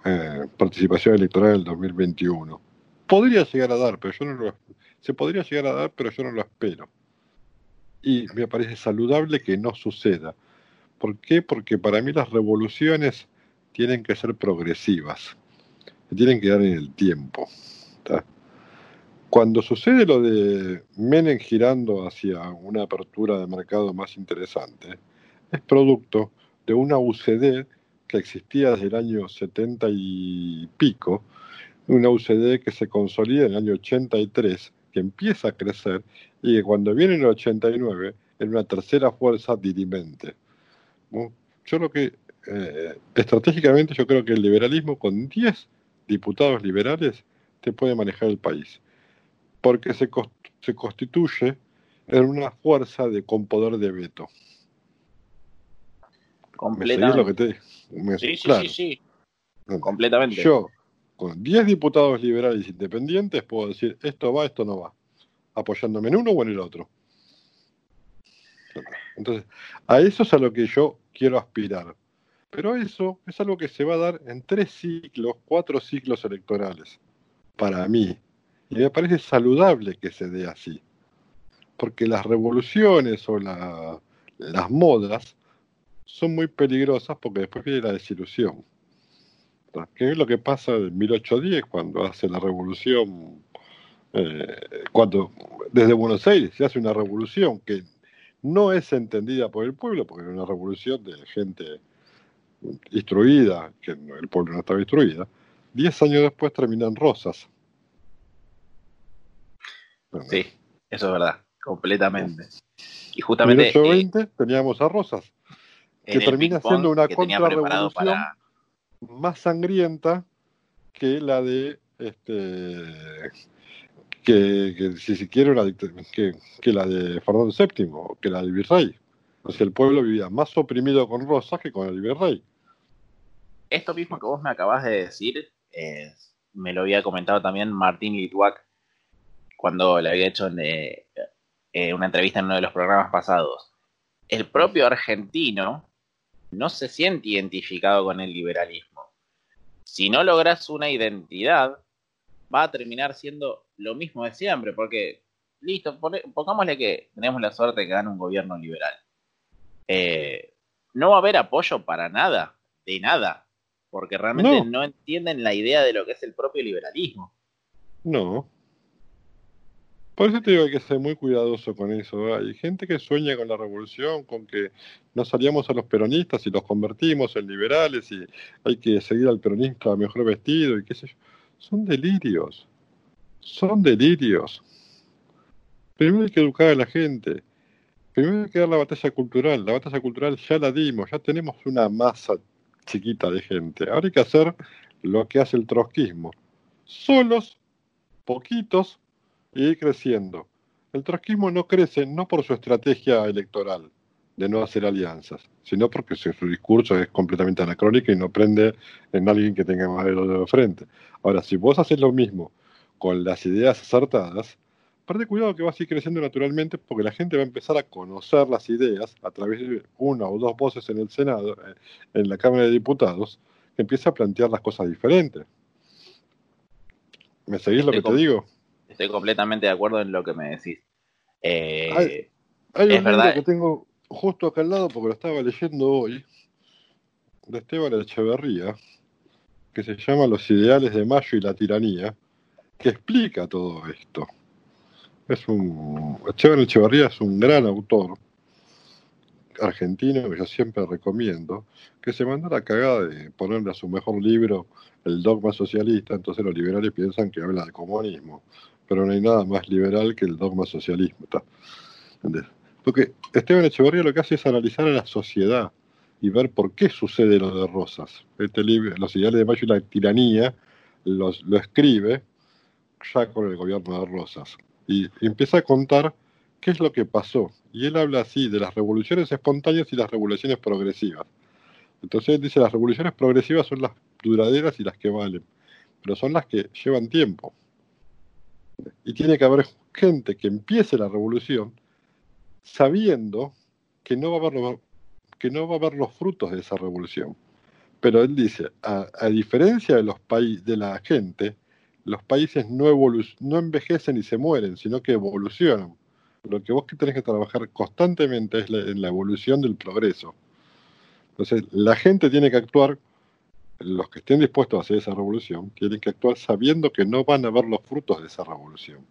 eh, participación electoral en el 2021. Podría llegar a dar, pero yo no lo, se podría llegar a dar, pero yo no lo espero y me parece saludable que no suceda. ¿Por qué? Porque para mí las revoluciones tienen que ser progresivas, tienen que dar en el tiempo. Cuando sucede lo de Menem girando hacia una apertura de mercado más interesante, es producto de una UCD que existía desde el año 70 y pico, una UCD que se consolida en el año 83 empieza a crecer y que cuando viene en el 89 en una tercera fuerza dirimente. Yo lo que, eh, estratégicamente, yo creo que el liberalismo con 10 diputados liberales te puede manejar el país, porque se, se constituye en una fuerza de con poder de veto. Completamente. lo que te sí, sí, sí, sí, Completamente. Yo, con 10 diputados liberales independientes puedo decir esto va, esto no va, apoyándome en uno o en el otro. Entonces, a eso es a lo que yo quiero aspirar. Pero eso es algo que se va a dar en tres ciclos, cuatro ciclos electorales, para mí. Y me parece saludable que se dé así. Porque las revoluciones o las modas son muy peligrosas porque después viene la desilusión. ¿Qué es lo que pasa en 1810 cuando hace la revolución? Eh, cuando desde Buenos Aires se hace una revolución que no es entendida por el pueblo, porque era una revolución de gente instruida, que el pueblo no estaba instruida, Diez años después terminan Rosas. Sí, eso es verdad, completamente. Y justamente. En el 820 teníamos a Rosas, que termina siendo una contrarrevolución más sangrienta que la de este que, si quiere que, que, la de Fernando VII, que la del virrey. O el pueblo vivía más oprimido con Rosas que con el virrey. Esto mismo que vos me acabas de decir, me lo había comentado también Martín Litwack cuando le había hecho eh, eh, una entrevista en uno de los programas pasados. El propio argentino no se siente identificado con el liberalismo. Si no logras una identidad, va a terminar siendo lo mismo de siempre, porque, listo, pongámosle que tenemos la suerte de que gane un gobierno liberal. Eh, no va a haber apoyo para nada, de nada, porque realmente no. entienden la idea de lo que es el propio liberalismo. No. Por eso te digo que hay que ser muy cuidadoso con eso. Hay gente que sueña con la revolución, con que nos salíamos a los peronistas y los convertimos en liberales y hay que seguir al peronista mejor vestido y qué sé yo. Son delirios. Son delirios. Primero hay que educar a la gente. Primero hay que dar la batalla cultural. La batalla cultural ya la dimos, ya tenemos una masa chiquita de gente. Ahora hay que hacer lo que hace el trotskismo. Solos, poquitos, y ir creciendo. El trotskismo no crece no por su estrategia electoral de no hacer alianzas, sino porque su, discurso es completamente anacrónico y no prende en alguien que tenga más de frente. Ahora, si vos haces lo mismo con las ideas acertadas, parte cuidado que vas a ir creciendo naturalmente porque la gente va a empezar a conocer las ideas a través de una o dos voces en el Senado, eh, en la Cámara de Diputados, que empieza a plantear las cosas diferentes. ¿Me seguís lo que te digo? Estoy completamente de acuerdo en lo que me decís. Eh, hay, hay un libro que tengo justo acá al lado porque lo estaba leyendo hoy, de Esteban Echeverría, que se llama Los ideales de Mayo y la tiranía, que explica todo esto. Es un Esteban Echeverría es un gran autor argentino que yo siempre recomiendo, que se mandó la cagada de ponerle a su mejor libro el dogma socialista, entonces los liberales piensan que habla de comunismo, pero no hay nada más liberal que el dogma socialista. Porque Esteban Echeverría lo que hace es analizar a la sociedad y ver por qué sucede lo de Rosas. Este libro, Los ideales de Mayo y la tiranía, lo escribe ya con el gobierno de Rosas. Y empieza a contar qué es lo que pasó. Y él habla así de las revoluciones espontáneas y las revoluciones progresivas. Entonces él dice las revoluciones progresivas son las duraderas y las que valen, pero son las que llevan tiempo. Y tiene que haber gente que empiece la revolución sabiendo que no va a haber, que no va a haber los frutos de esa revolución. Pero él dice, a, diferencia de los países de la gente, los países no, envejecen y se mueren, sino que evolucionan. Lo que vos tenés que trabajar constantemente es en la evolución del progreso. Entonces, la gente tiene que actuar, los que estén dispuestos a hacer esa revolución, tienen que actuar sabiendo que no van a ver los frutos de esa revolución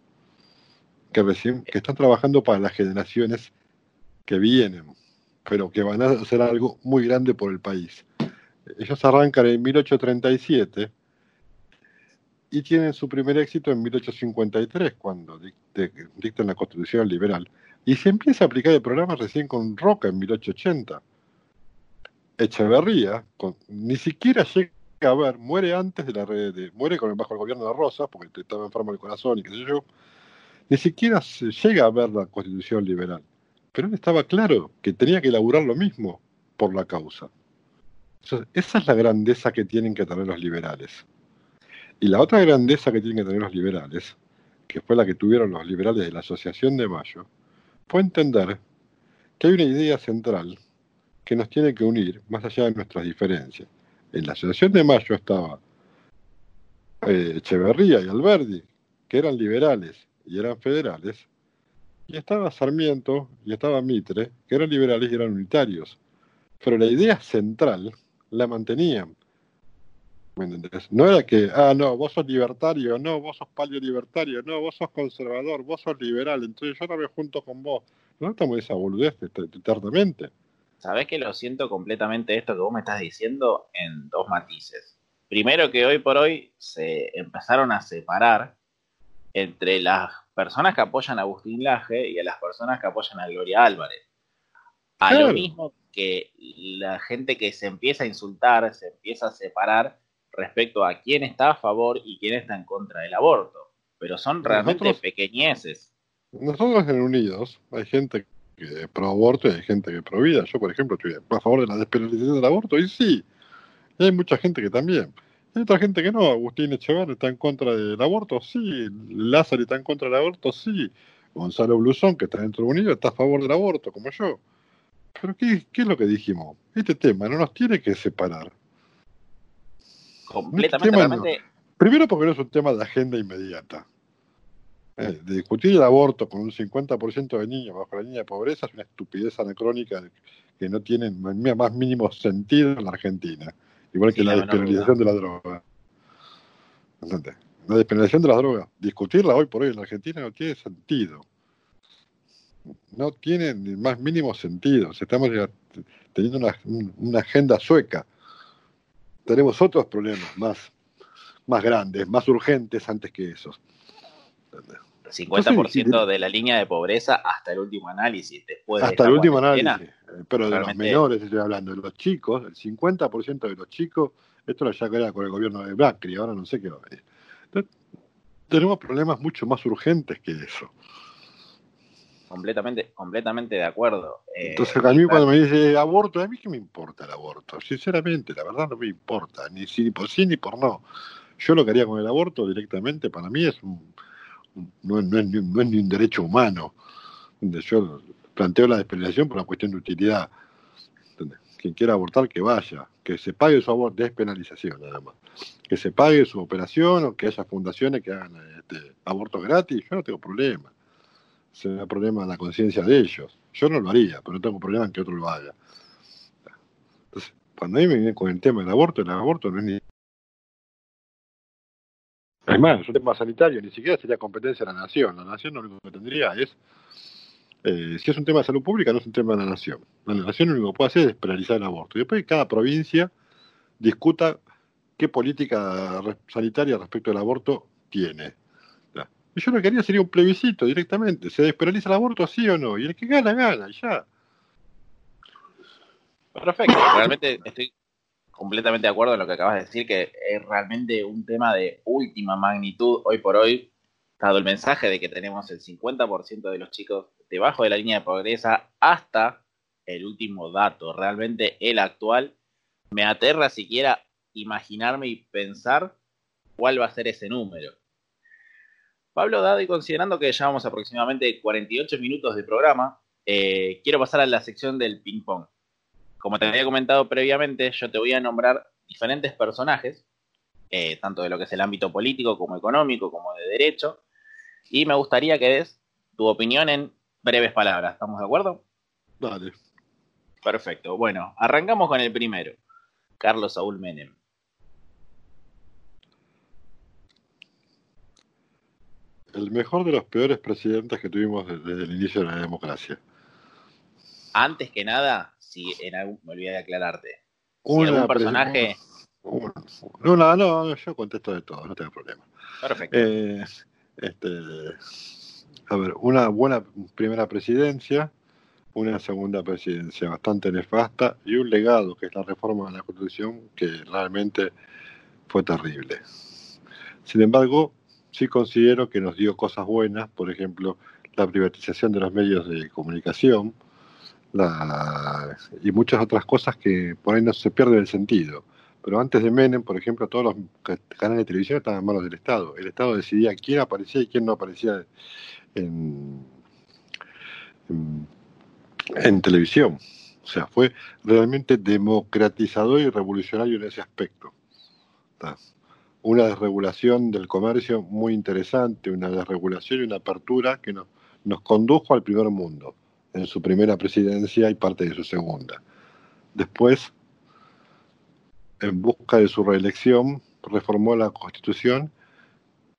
que recién que están trabajando para las generaciones que vienen, pero que van a hacer algo muy grande por el país. Ellos arrancan en 1837 y tienen su primer éxito en 1853, cuando dictan la Constitución Liberal. Y se empieza a aplicar el programa recién con Roca en 1880. Echeverría, ni siquiera llega a ver, muere antes de la red, de, muere con, bajo el gobierno de Rosas, porque estaba enfermo del corazón y qué sé yo, ni siquiera se llega a ver la constitución liberal. Pero él estaba claro que tenía que elaborar lo mismo por la causa. esa es la grandeza que tienen que tener los liberales. Y la otra grandeza que tienen que tener los liberales, que fue la que tuvieron los liberales de la Asociación de Mayo, fue entender que hay una idea central que nos tiene que unir más allá de nuestras diferencias. En la Asociación de Mayo estaba eh, Echeverría y Alberdi, que eran liberales y eran federales, y estaba Sarmiento y estaba Mitre, que eran liberales y eran unitarios. Pero la idea central la mantenían. ¿Me entendés? No era que, ah, no, vos sos libertario, no, vos sos palio libertario, no, vos sos conservador, vos sos liberal, entonces yo no me junto con vos. No estamos esa boludez eternamente. Sabés que lo siento completamente esto que vos me estás diciendo en dos matices. primero que hoy por hoy se empezaron a separar entre las personas que apoyan a Agustín Laje y a las personas que apoyan a Gloria Álvarez. A lo mismo que la gente que se empieza a insultar, se empieza a separar respecto a quién está a favor y quién está en contra del aborto. Pero son realmente pequeñeces. Nosotros en Unidos hay gente que es pro aborto y hay gente que es pro vida. Yo, por ejemplo, estoy a favor de la despenalización del aborto y sí, y hay mucha gente que también. Hay otra gente que no. Agustín Echeverri está en contra del aborto, sí. Lázaro está en contra del aborto, sí. Gonzalo Blusón, que está dentro de Unidos, está a favor del aborto, como yo. Pero ¿qué, ¿qué, es lo que dijimos? Este tema no nos tiene que separar. Completamente. primero porque no es un tema de agenda inmediata. Eh, de discutir el aborto con un 50% de niños bajo la línea de pobreza es una estupidez anacrónica que no tiene más mínimo sentido en la Argentina. Igual que la despenalización de la droga. La despenalización de la droga, discutirla hoy por hoy en la Argentina no tiene sentido no tiene ni más mínimo sentido. Estamos teniendo una, agenda sueca. Tenemos otros problemas más, más grandes, más urgentes antes que esos. 50% de la línea de pobreza hasta el último análisis. Después hasta el último análisis. Pero de los menores estoy hablando, de los chicos, el 50% de los chicos, esto lo ya era con el gobierno de Macri, ahora no sé qué va a venir. tenemos problemas mucho más urgentes que eso. Completamente, completamente de acuerdo. Eh, Entonces, a mí cuando me dice aborto, a mí qué me importa el aborto. Sinceramente, la verdad no me importa, ni, si, ni por sí ni por no. Yo lo que haría con el aborto directamente, para mí es un, no, no, es, ni un derecho humano. Yo planteo la despenalización por una cuestión de utilidad. Quien quiera abortar, que vaya, que se pague su aborto, despenalización nada más. Que se pague su operación o que haya fundaciones que hagan este, aborto gratis, yo no tengo problema será problema la conciencia de ellos. Yo no lo haría, pero no tengo problema en que otro lo haga. Entonces, cuando a mí me viene con el tema del aborto, el aborto no es ni... Es más, es un tema sanitario, ni siquiera sería competencia de la nación. La nación lo único que tendría es, eh, si es un tema de salud pública, no es un tema de la nación. La nación lo único que puede hacer es penalizar el aborto. Y después cada provincia discuta qué política sanitaria respecto al aborto tiene yo lo que haría sería un plebiscito directamente. ¿Se despenaliza el aborto, sí o no? Y el que gana, gana, ya. Perfecto, realmente estoy completamente de acuerdo en lo que acabas de decir, que es realmente un tema de última magnitud hoy por hoy, dado el mensaje de que tenemos el 50% de los chicos debajo de la línea de pobreza hasta el último dato, realmente el actual, me aterra siquiera imaginarme y pensar cuál va a ser ese número. Pablo, dado y considerando que llevamos aproximadamente 48 minutos de programa, eh, quiero pasar a la sección del ping-pong. Como te había comentado previamente, yo te voy a nombrar diferentes personajes, eh, tanto de lo que es el ámbito político como económico, como de derecho, y me gustaría que des tu opinión en breves palabras. ¿Estamos de acuerdo? Vale. Perfecto. Bueno, arrancamos con el primero, Carlos Saúl Menem. el mejor de los peores presidentes que tuvimos desde, el inicio de la democracia. Antes que nada, si en algún, me olvidé de aclararte. Si algún personaje. No, no, no, yo contesto de todo, no tengo problema. Perfecto. Eh, este, a ver, una buena primera presidencia, una segunda presidencia bastante nefasta y un legado que es la reforma de la Constitución que realmente fue terrible. Sin embargo, sí considero que nos dio cosas buenas, por ejemplo, la privatización de los medios de comunicación y muchas otras cosas que por ahí no se pierde el sentido. Pero antes de Menem, por ejemplo, todos los canales de televisión estaban en manos del Estado. El Estado decidía quién aparecía y quién no aparecía en, televisión. O sea, fue realmente democratizador y revolucionario en ese aspecto una desregulación del comercio muy interesante, una desregulación y una apertura que nos, nos condujo al primer mundo en su primera presidencia y parte de su segunda. Después, en busca de su reelección, reformó la constitución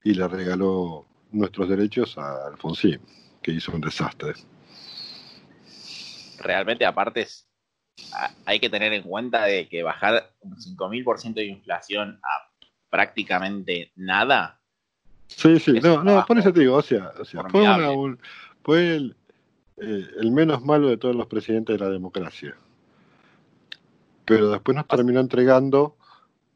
y le regaló nuestros derechos a Alfonsín, que hizo un desastre. Realmente, aparte, hay que tener en cuenta de que bajar un 5.000% de inflación a prácticamente nada. Sí, sí, no, no, por eso te digo, o sea, o sea fue, fue el, eh, el menos malo de todos los presidentes de la democracia. Pero después nos terminó entregando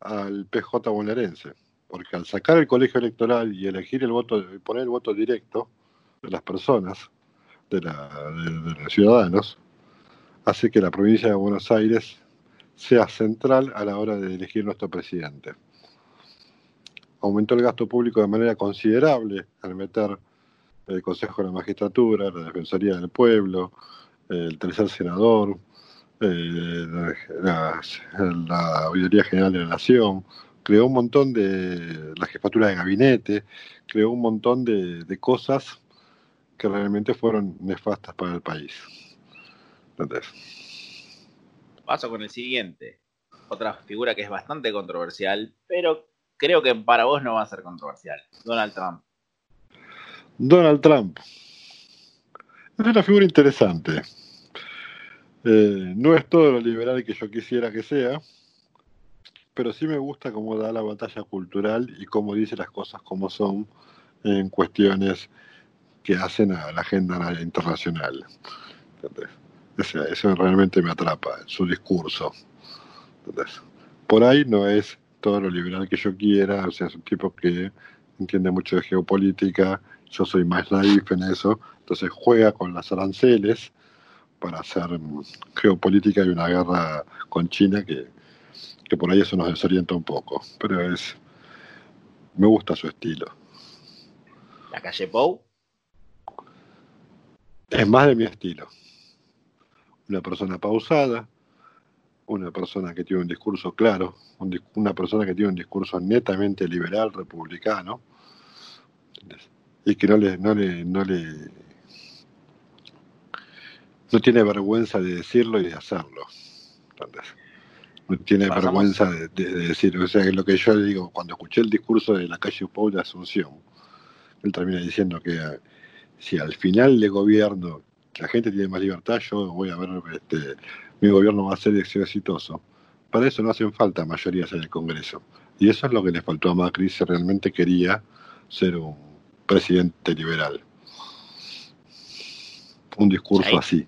al PJ bonaerense, porque al sacar el colegio electoral y elegir el voto, y poner el voto directo de las personas, de, de los ciudadanos, hace que la provincia de Buenos Aires sea central a la hora de elegir nuestro presidente. Aumentó el gasto público de manera considerable al meter el Consejo de la Magistratura, la Defensoría del Pueblo, el tercer senador, eh, la, la, Auditoría General de la Nación, creó un montón de, la jefatura de gabinete, creó un montón de, de cosas que realmente fueron nefastas para el país. Paso con el siguiente. Otra figura que es bastante controversial, pero creo que para vos no va a ser controversial. Donald Trump. Donald Trump. Es una figura interesante. Eh, no es todo lo liberal que yo quisiera que sea, pero sí me gusta cómo da la batalla cultural y cómo dice las cosas como son en cuestiones que hacen a la agenda internacional. Eso, realmente me atrapa, su discurso. por ahí no es todo lo liberal que yo quiera, o sea, es un tipo que entiende mucho de geopolítica, yo soy más naif en eso, entonces juega con las aranceles para hacer mm, geopolítica y una guerra con China que, que por ahí eso nos desorienta un poco, pero es, me gusta su estilo. ¿La calle Pou? Es más de mi estilo una persona pausada, una persona que tiene un discurso claro, una persona que tiene un discurso netamente liberal, republicano, y que no le, no le, no le, no tiene vergüenza de decirlo y de hacerlo. No tiene vergüenza de, decir, o sea, lo que yo digo, cuando escuché el discurso de la calle Pau de Asunción, él termina diciendo que eh, si al final de gobierno la gente tiene más libertad, yo voy a ver, este, mi gobierno va a ser exitoso. Para eso no hacen falta mayorías en el Congreso. Y eso es lo que le faltó a Macri si realmente quería ser un presidente liberal. Un discurso así,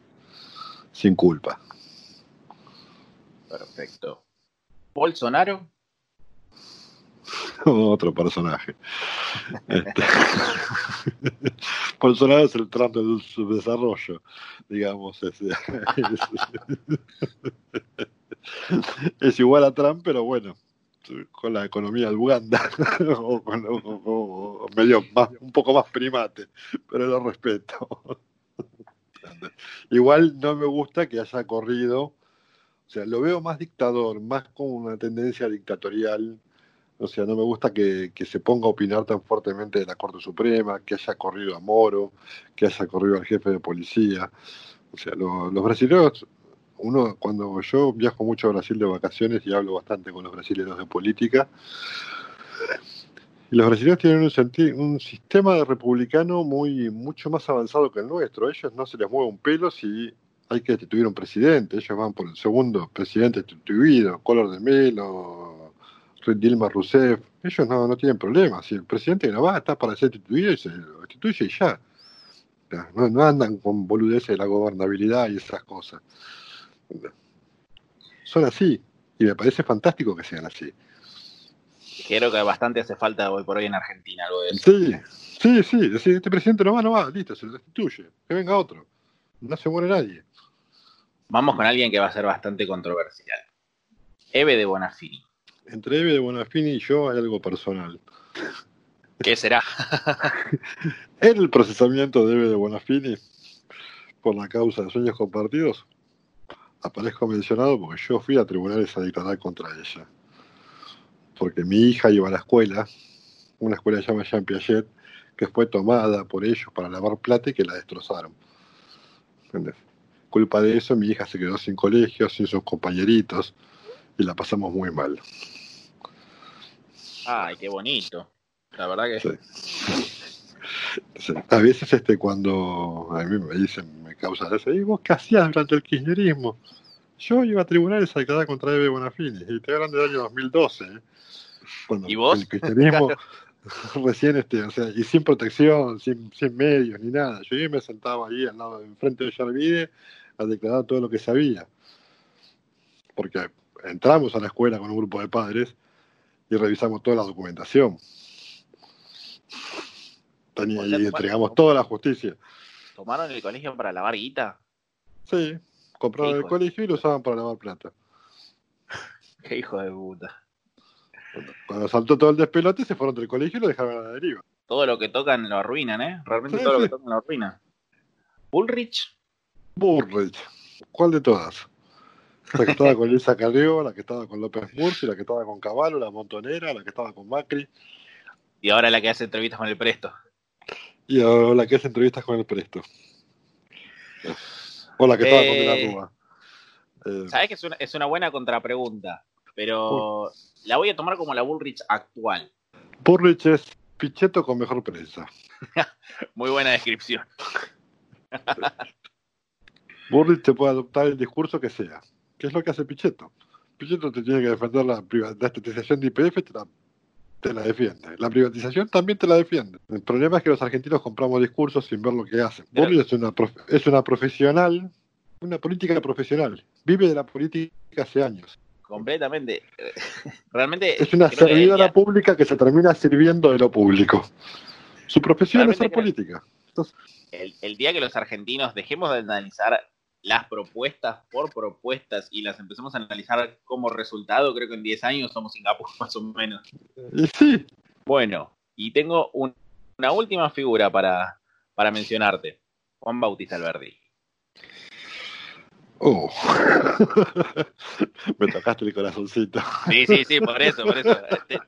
sin culpa. Perfecto. Bolsonaro otro personaje. Este, Bolsonaro es el trato de su desarrollo, digamos. Es, igual a Trump, pero bueno, con la economía de Uganda, o, medio más, un poco más primate, pero lo respeto. Igual no me gusta que haya corrido, o sea, lo veo más dictador, más con una tendencia dictatorial o sea, no me gusta que, se ponga a opinar tan fuertemente de la Corte Suprema, que haya corrido a Moro, que haya corrido al jefe de policía. O sea, los brasileños, uno, cuando yo viajo mucho a Brasil de vacaciones y hablo bastante con los brasileños de política, y los brasileños tienen un, un sistema de republicano muy mucho más avanzado que el nuestro. Ellos no se les mueve un pelo si hay que destituir un presidente. Ellos van por el segundo presidente destituido, Color de Melo, Dilma Rousseff, ellos no, no tienen problemas. Si el presidente no va, está para ser destituido y se lo destituye y ya. No, andan con boludeces de la gobernabilidad y esas cosas. Son así. Y me parece fantástico que sean así. Creo que bastante hace falta hoy por hoy en Argentina algo de eso. Sí, sí, sí. este presidente no va, no va, listo, se lo destituye. Que venga otro. No se muere nadie. Vamos con alguien que va a ser bastante controversial. Eve de Bonafini entre Eve de Bonafini y yo hay algo personal. ¿Qué será? el procesamiento de Eve de Bonafini por la causa de sueños compartidos, aparezco mencionado porque yo fui a tribunales a dictarar contra ella. Porque mi hija iba a la escuela, una escuela que se llama Jean Piaget, que fue tomada por ellos para lavar plata y que la destrozaron. ¿Entendés? Culpa de eso, mi hija se quedó sin colegio, sin sus compañeritos, y la pasamos muy mal. Ay, qué bonito. La verdad que. A veces este cuando a mí me dicen, me causa eso, ¿y vos qué hacías durante el kirchnerismo? Yo iba a tribunales a declarar contra Eve Bonafini, y estoy hablando del año 2012. ¿eh? Cuando ¿Y vos? El cristianismo recién, este, o sea, y sin protección, sin, sin medios, ni nada. Yo me sentaba ahí al lado, enfrente de Yarvide, a declarar todo lo que sabía. Porque entramos a la escuela con un grupo de padres y revisamos toda la documentación. Tenía, O sea, y entregamos toda la justicia. ¿Tomaron el colegio para lavar guita? Sí, compraban Qué el colegio y lo usaban para lavar plata. Qué hijo de puta. Cuando saltó todo el despelote, se fueron del colegio y lo dejaron a la deriva. Todo lo que tocan lo arruinan, ¿eh? Realmente Sí, todo lo que tocan lo arruinan. Bullrich, Burrich, ¿cuál de todas? La que estaba con Elisa Carrió, la que estaba con López Murci, la que estaba con Caballo, la Montonera, la que estaba con Macri, y ahora la que hace entrevistas con el Presto. Y ahora la que hace entrevistas con el Presto. O la que estaba con De la Eh, Rúa. Eh, Sabes que es una, es una buena contrapregunta, pero la voy a tomar como la Bullrich actual. Burrich es Pichetto con mejor prensa. Muy buena descripción. Burrich te puede adoptar el discurso que sea, que es lo que hace Pichetto. Pichetto te tiene que defender la, priva- la estatización de IPF, te la, te la defiende. La privatización también te la defiende. El problema es que los argentinos compramos discursos sin ver lo que hacen. Pero- Burrich es una, es una profesional, una política profesional. Vive de la política hace años. Completamente. Realmente. Es una que servidora debería- pública que se termina sirviendo de lo público. Su profesión es ser creo- política. Entonces, el, el día que los argentinos dejemos de analizar las propuestas por propuestas y las empecemos a analizar como resultado, creo que en 10 años somos Singapur más o menos. sí, Bueno, y tengo un- una última figura para, para mencionarte. Juan Bautista Alberdi. Oh. Me tocaste el corazoncito. Sí, sí, sí, por eso, por eso. Te,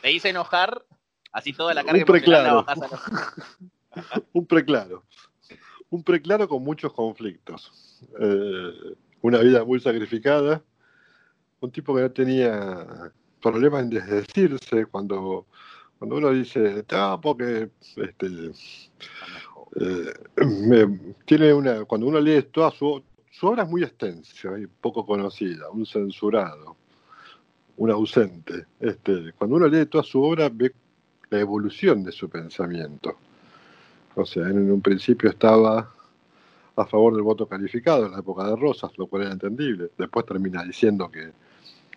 te hice enojar, así toda la carga Un emocional la bajás a Un preclaro. Un preclaro con muchos conflictos. Eh, una vida muy sacrificada. Un tipo que no tenía problemas en desdecirse cuando, cuando uno dice, ah, porque este, eh, me- tiene una, cuando uno lee toda su, su obra es muy extensa y poco conocida, un censurado, un ausente. Este, cuando uno lee toda su obra ve la evolución de su pensamiento. O sea, en un principio estaba a favor del voto calificado en la época de Rosas, lo cual era entendible. Después termina diciendo que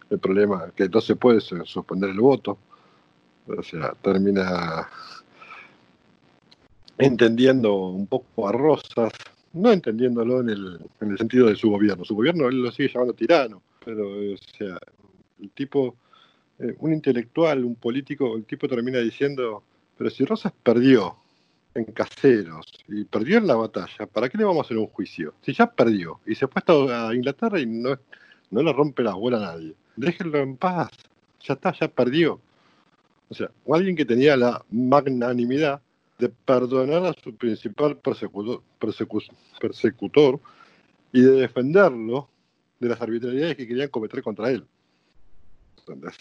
el problema, que no se puede su- suspender el voto. O sea, termina entendiendo un poco a Rosas, no entendiéndolo en el, en el sentido de su gobierno. Su gobierno él lo sigue llamando tirano, pero o sea, el tipo, eh, un intelectual, un político, el tipo termina diciendo, pero si Rosas perdió en caseros y perdió en la batalla, ¿para qué le vamos a hacer un juicio? Si ya perdió y se fue hasta a Inglaterra y no, no le rompe la bola a nadie. Déjenlo en paz, ya está, ya perdió. O sea, alguien que tenía la magnanimidad de perdonar a su principal persecutor, persecu- persecutor y de defenderlo de las arbitrariedades que querían cometer contra él. ¿Entendés?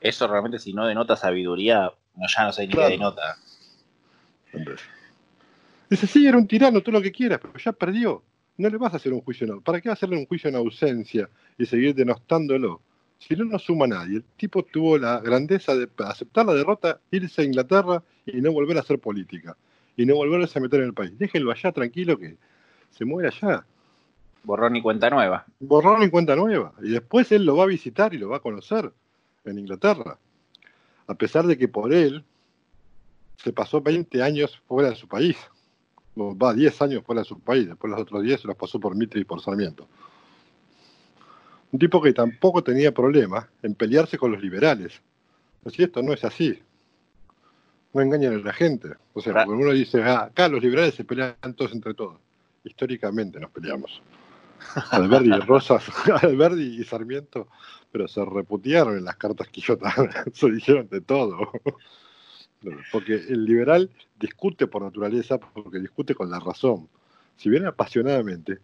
Eso realmente, si no denota sabiduría, no, ya no sé ni Claro. qué denota. Dice, sí, era un tirano, todo lo que quieras, pero ya perdió. No le vas a hacer un juicio en ¿Para qué hacerle un juicio en ausencia y seguir denostándolo? Si no nos suma nadie. El tipo tuvo la grandeza de aceptar la derrota, irse a Inglaterra y no volver a hacer política. Y no volverse a meter en el país. Déjenlo allá tranquilo que se muere allá. Borrón y cuenta nueva. Borrón y cuenta nueva. Y después él lo va a visitar y lo va a conocer en Inglaterra. A pesar de que por él se pasó 20 años fuera de su país. Va 10 años fuera de su país. Después los otros 10 se los pasó por Mitre y por Sarmiento. Un tipo que tampoco tenía problemas en pelearse con los liberales. Si esto no es así. No engañan a la gente. O sea, cuando uno dice, ah, acá los liberales se pelean todos entre todos. Históricamente nos peleamos. Alberdi y Rosas, Alberdi y Sarmiento, pero se reputearon en las cartas quillotanas, se dijeron de todo. Porque el liberal discute por naturaleza, porque discute con la razón. Si bien apasionadamente,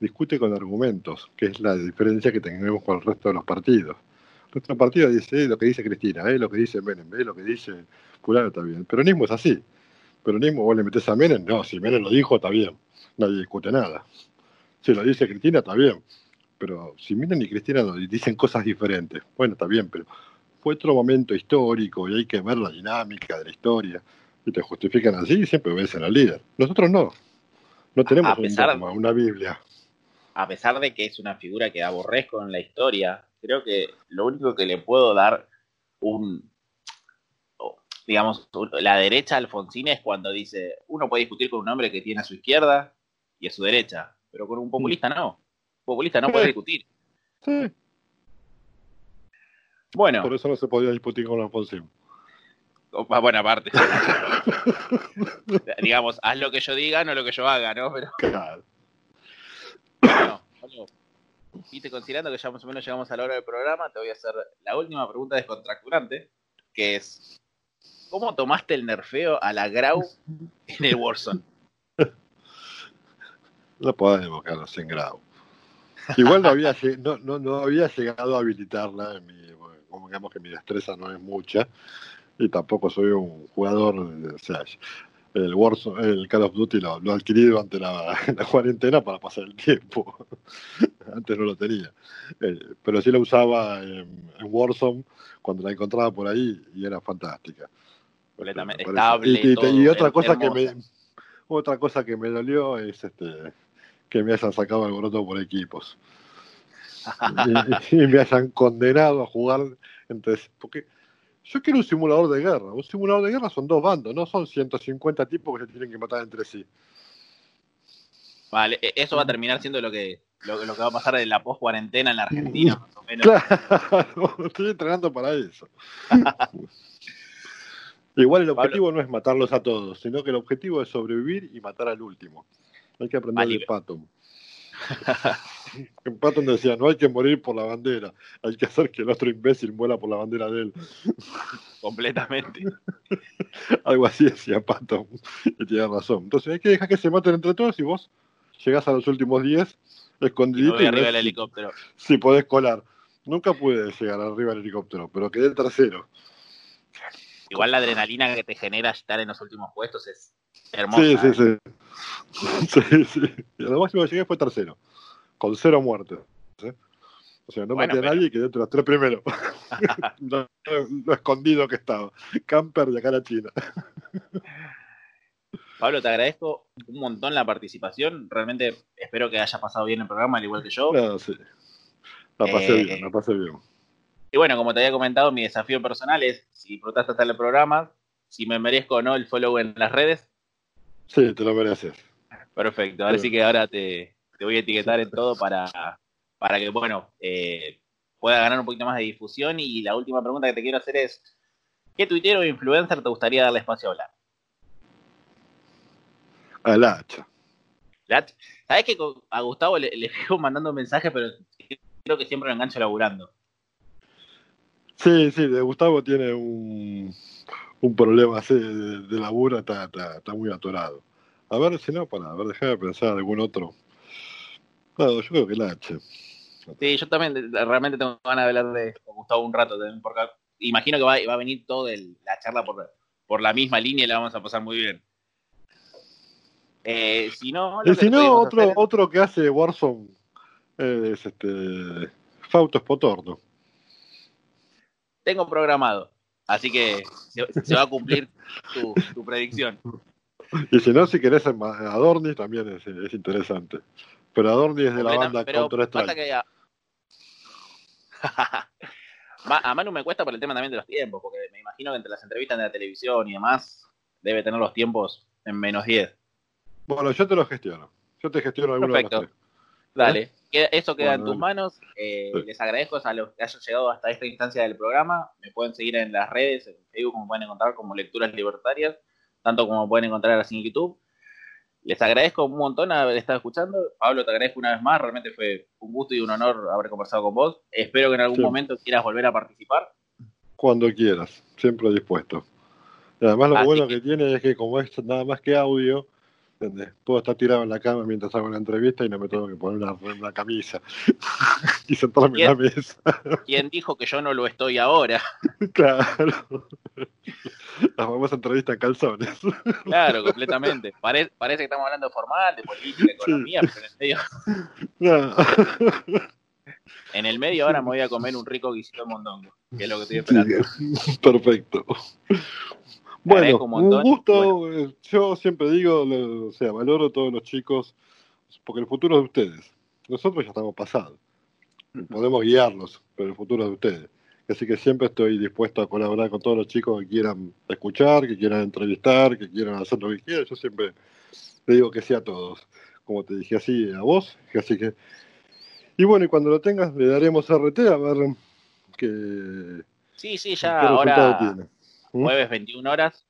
discute con argumentos, que es la diferencia que tenemos con el resto de los partidos. Nuestro partido dice eh, lo que dice Cristina, eh, lo que dice Menem, eh, lo que dice Fulano está bien. El peronismo es así. Peronismo, vos le metés a Menem, no, si Menem lo dijo, está bien. Nadie discute nada. Si lo dice Cristina, está bien. pero si miran y Cristina dicen cosas diferentes. Bueno, está bien, pero fue otro momento histórico y hay que ver la dinámica de la historia. Y te justifican así y siempre obedecen al líder. Nosotros no. No tenemos un dogma, una Biblia. A pesar de que es una figura que aborrezco en la historia, creo que lo único que le puedo dar un, digamos, la derecha Alfonsín es cuando dice, uno puede discutir con un hombre que tiene a su izquierda y a su derecha, pero con un populista no. Un populista no puede discutir. Sí. Bueno. Por eso no se podía discutir con Alfonsín. Bueno, aparte. digamos, haz lo que yo diga, no lo que yo haga, ¿no? Pero... Claro. Bueno, viste, considerando que ya más o menos llegamos a la hora del programa, te voy a hacer la última pregunta descontracturante, que es, ¿Cómo tomaste el nerfeo a la Grau en el Warzone? No podemos quedarnos en Grau. Igual no había, no, no, no había llegado a habilitarla, en mi, como digamos que mi destreza no es mucha, y tampoco soy un jugador, o sea, el Warzone, el Call of Duty lo, lo adquirí durante la, cuarentena para pasar el tiempo. Antes no lo tenía. Eh, pero sí lo usaba en, en, Warzone cuando la encontraba por ahí y era fantástica completamente estable. Y, otra cosa que me otra cosa que me dolió es este que me hayan sacado alboroto por equipos. Y, me hayan condenado a jugar entre porque yo quiero un simulador de guerra. Un simulador de guerra son dos bandos, no son 150 tipos que se tienen que matar entre sí. Vale, e, eso va a terminar siendo lo que lo, que va a pasar en la post cuarentena en la Argentina, más o menos. Claro, estoy entrenando para eso. Igual el objetivo no es matarlos a todos, sino que el objetivo es sobrevivir y matar al último. Hay que aprender de Patton. en Patton decía, no hay que morir por la bandera, hay que hacer que el otro imbécil muera por la bandera de él. Completamente. Algo así decía Patton, y tiene razón. Entonces hay que dejar que se maten entre todos y vos llegás a los últimos 10 escondidito. Y arriba del helicóptero. Si podés colar. Nunca pude llegar arriba del helicóptero, pero quedé el tercero. Igual la adrenalina que te genera estar en los últimos puestos es hermosa. Sí, sí, sí. sí, sí. Y lo máximo que llegué fue tercero, con cero muertes. O sea, no maté a nadie y quedé entre los tres primeros. lo, escondido que estaba. Camper de acá a la China. Pablo, te agradezco un montón la participación. Realmente espero que haya pasado bien el programa, al igual que yo. No, sí. La pasé eh, bien, la pasé bien. Y bueno, como te había comentado, mi desafío personal es, si protestas hasta el programa, si me merezco o no el follow en las redes. Sí, te lo mereces. Perfecto, ahora sí, que ahora te, voy a etiquetar en todo para, para que, bueno, eh, pueda ganar un poquito más de difusión. Y la última pregunta que te quiero hacer es, ¿qué tuitero o influencer te gustaría darle espacio a hablar? Al hacha. ¿Sabes que a Gustavo le, le fijo mandando mensajes, pero creo que siempre lo engancho laburando? Sí, sí, de Gustavo tiene un, un problema así de, laburo, está, está, muy atorado. A ver si no, para, a ver, déjame pensar algún otro. No, yo creo que el H. Sí, yo también realmente tengo ganas de hablar de Gustavo un rato, porque imagino que va, va a venir toda la charla por, por la misma línea y la vamos a pasar muy bien. Eh, si no, si no otro, otro que hace Warzone es este Fausto Spotorno tengo programado. Así que se, va a cumplir tu, predicción. Y si no, si querés Adorni, también es, interesante. Pero Adorni es de la banda Counter Strike. a Manu me cuesta por el tema también de los tiempos, porque me imagino que entre las entrevistas de la televisión y demás, debe tener los tiempos en menos 10. Bueno, yo te lo gestiono. Yo te gestiono alguno Perfecto. de los Dale, eso queda en tus manos. Eh, les agradezco a los que hayan llegado hasta esta instancia del programa. Me pueden seguir en las redes, en Facebook, como pueden encontrar como Lecturas Libertarias, tanto como pueden encontrar así en YouTube. Les agradezco un montón haber estado escuchando. Pablo, te agradezco una vez más. Realmente fue un gusto y un honor haber conversado con vos. Espero que en algún momento quieras volver a participar. Cuando quieras, siempre dispuesto. Y además lo bueno que tiene es que como es nada más que audio, Puedo estar tirado en la cama mientras hago una entrevista y no me tengo que poner una, camisa y sentarme en la mesa. ¿Quién dijo que yo no lo estoy ahora? claro. La famosa entrevista en calzones. Claro, completamente. parece que estamos hablando formal, de política, de economía, pero en serio. En el medio ahora me voy a comer un rico guisito de mondongo, que es lo que estoy esperando. perfecto. Bueno, un gusto. Eh, yo siempre digo, o sea, valoro a todos los chicos, porque el futuro es de ustedes. Nosotros ya estamos pasados. Podemos guiarlos, pero el futuro es de ustedes. Así que siempre estoy dispuesto a colaborar con todos los chicos que quieran escuchar, que quieran entrevistar, que quieran hacer lo que quieran. Yo siempre le digo que sí a todos. Como te dije así a vos. Así que. Y bueno, y cuando lo tengas, le daremos RT a ver qué. Sí, sí, ya ahora. Tiene. Jueves 21 horas.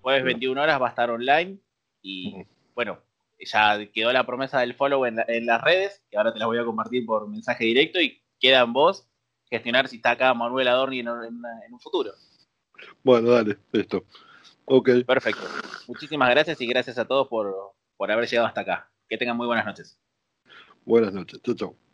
Jueves 21 horas va a estar online. Y bueno, ya quedó la promesa del follow en, las redes, que ahora te las voy a compartir por mensaje directo. Y queda en vos gestionar si está acá Manuel Adorni en, un futuro. Bueno, dale, listo. Ok. Perfecto. Muchísimas gracias y gracias a todos por, por haber llegado hasta acá. Que tengan muy buenas noches. Buenas noches. Chao, chao.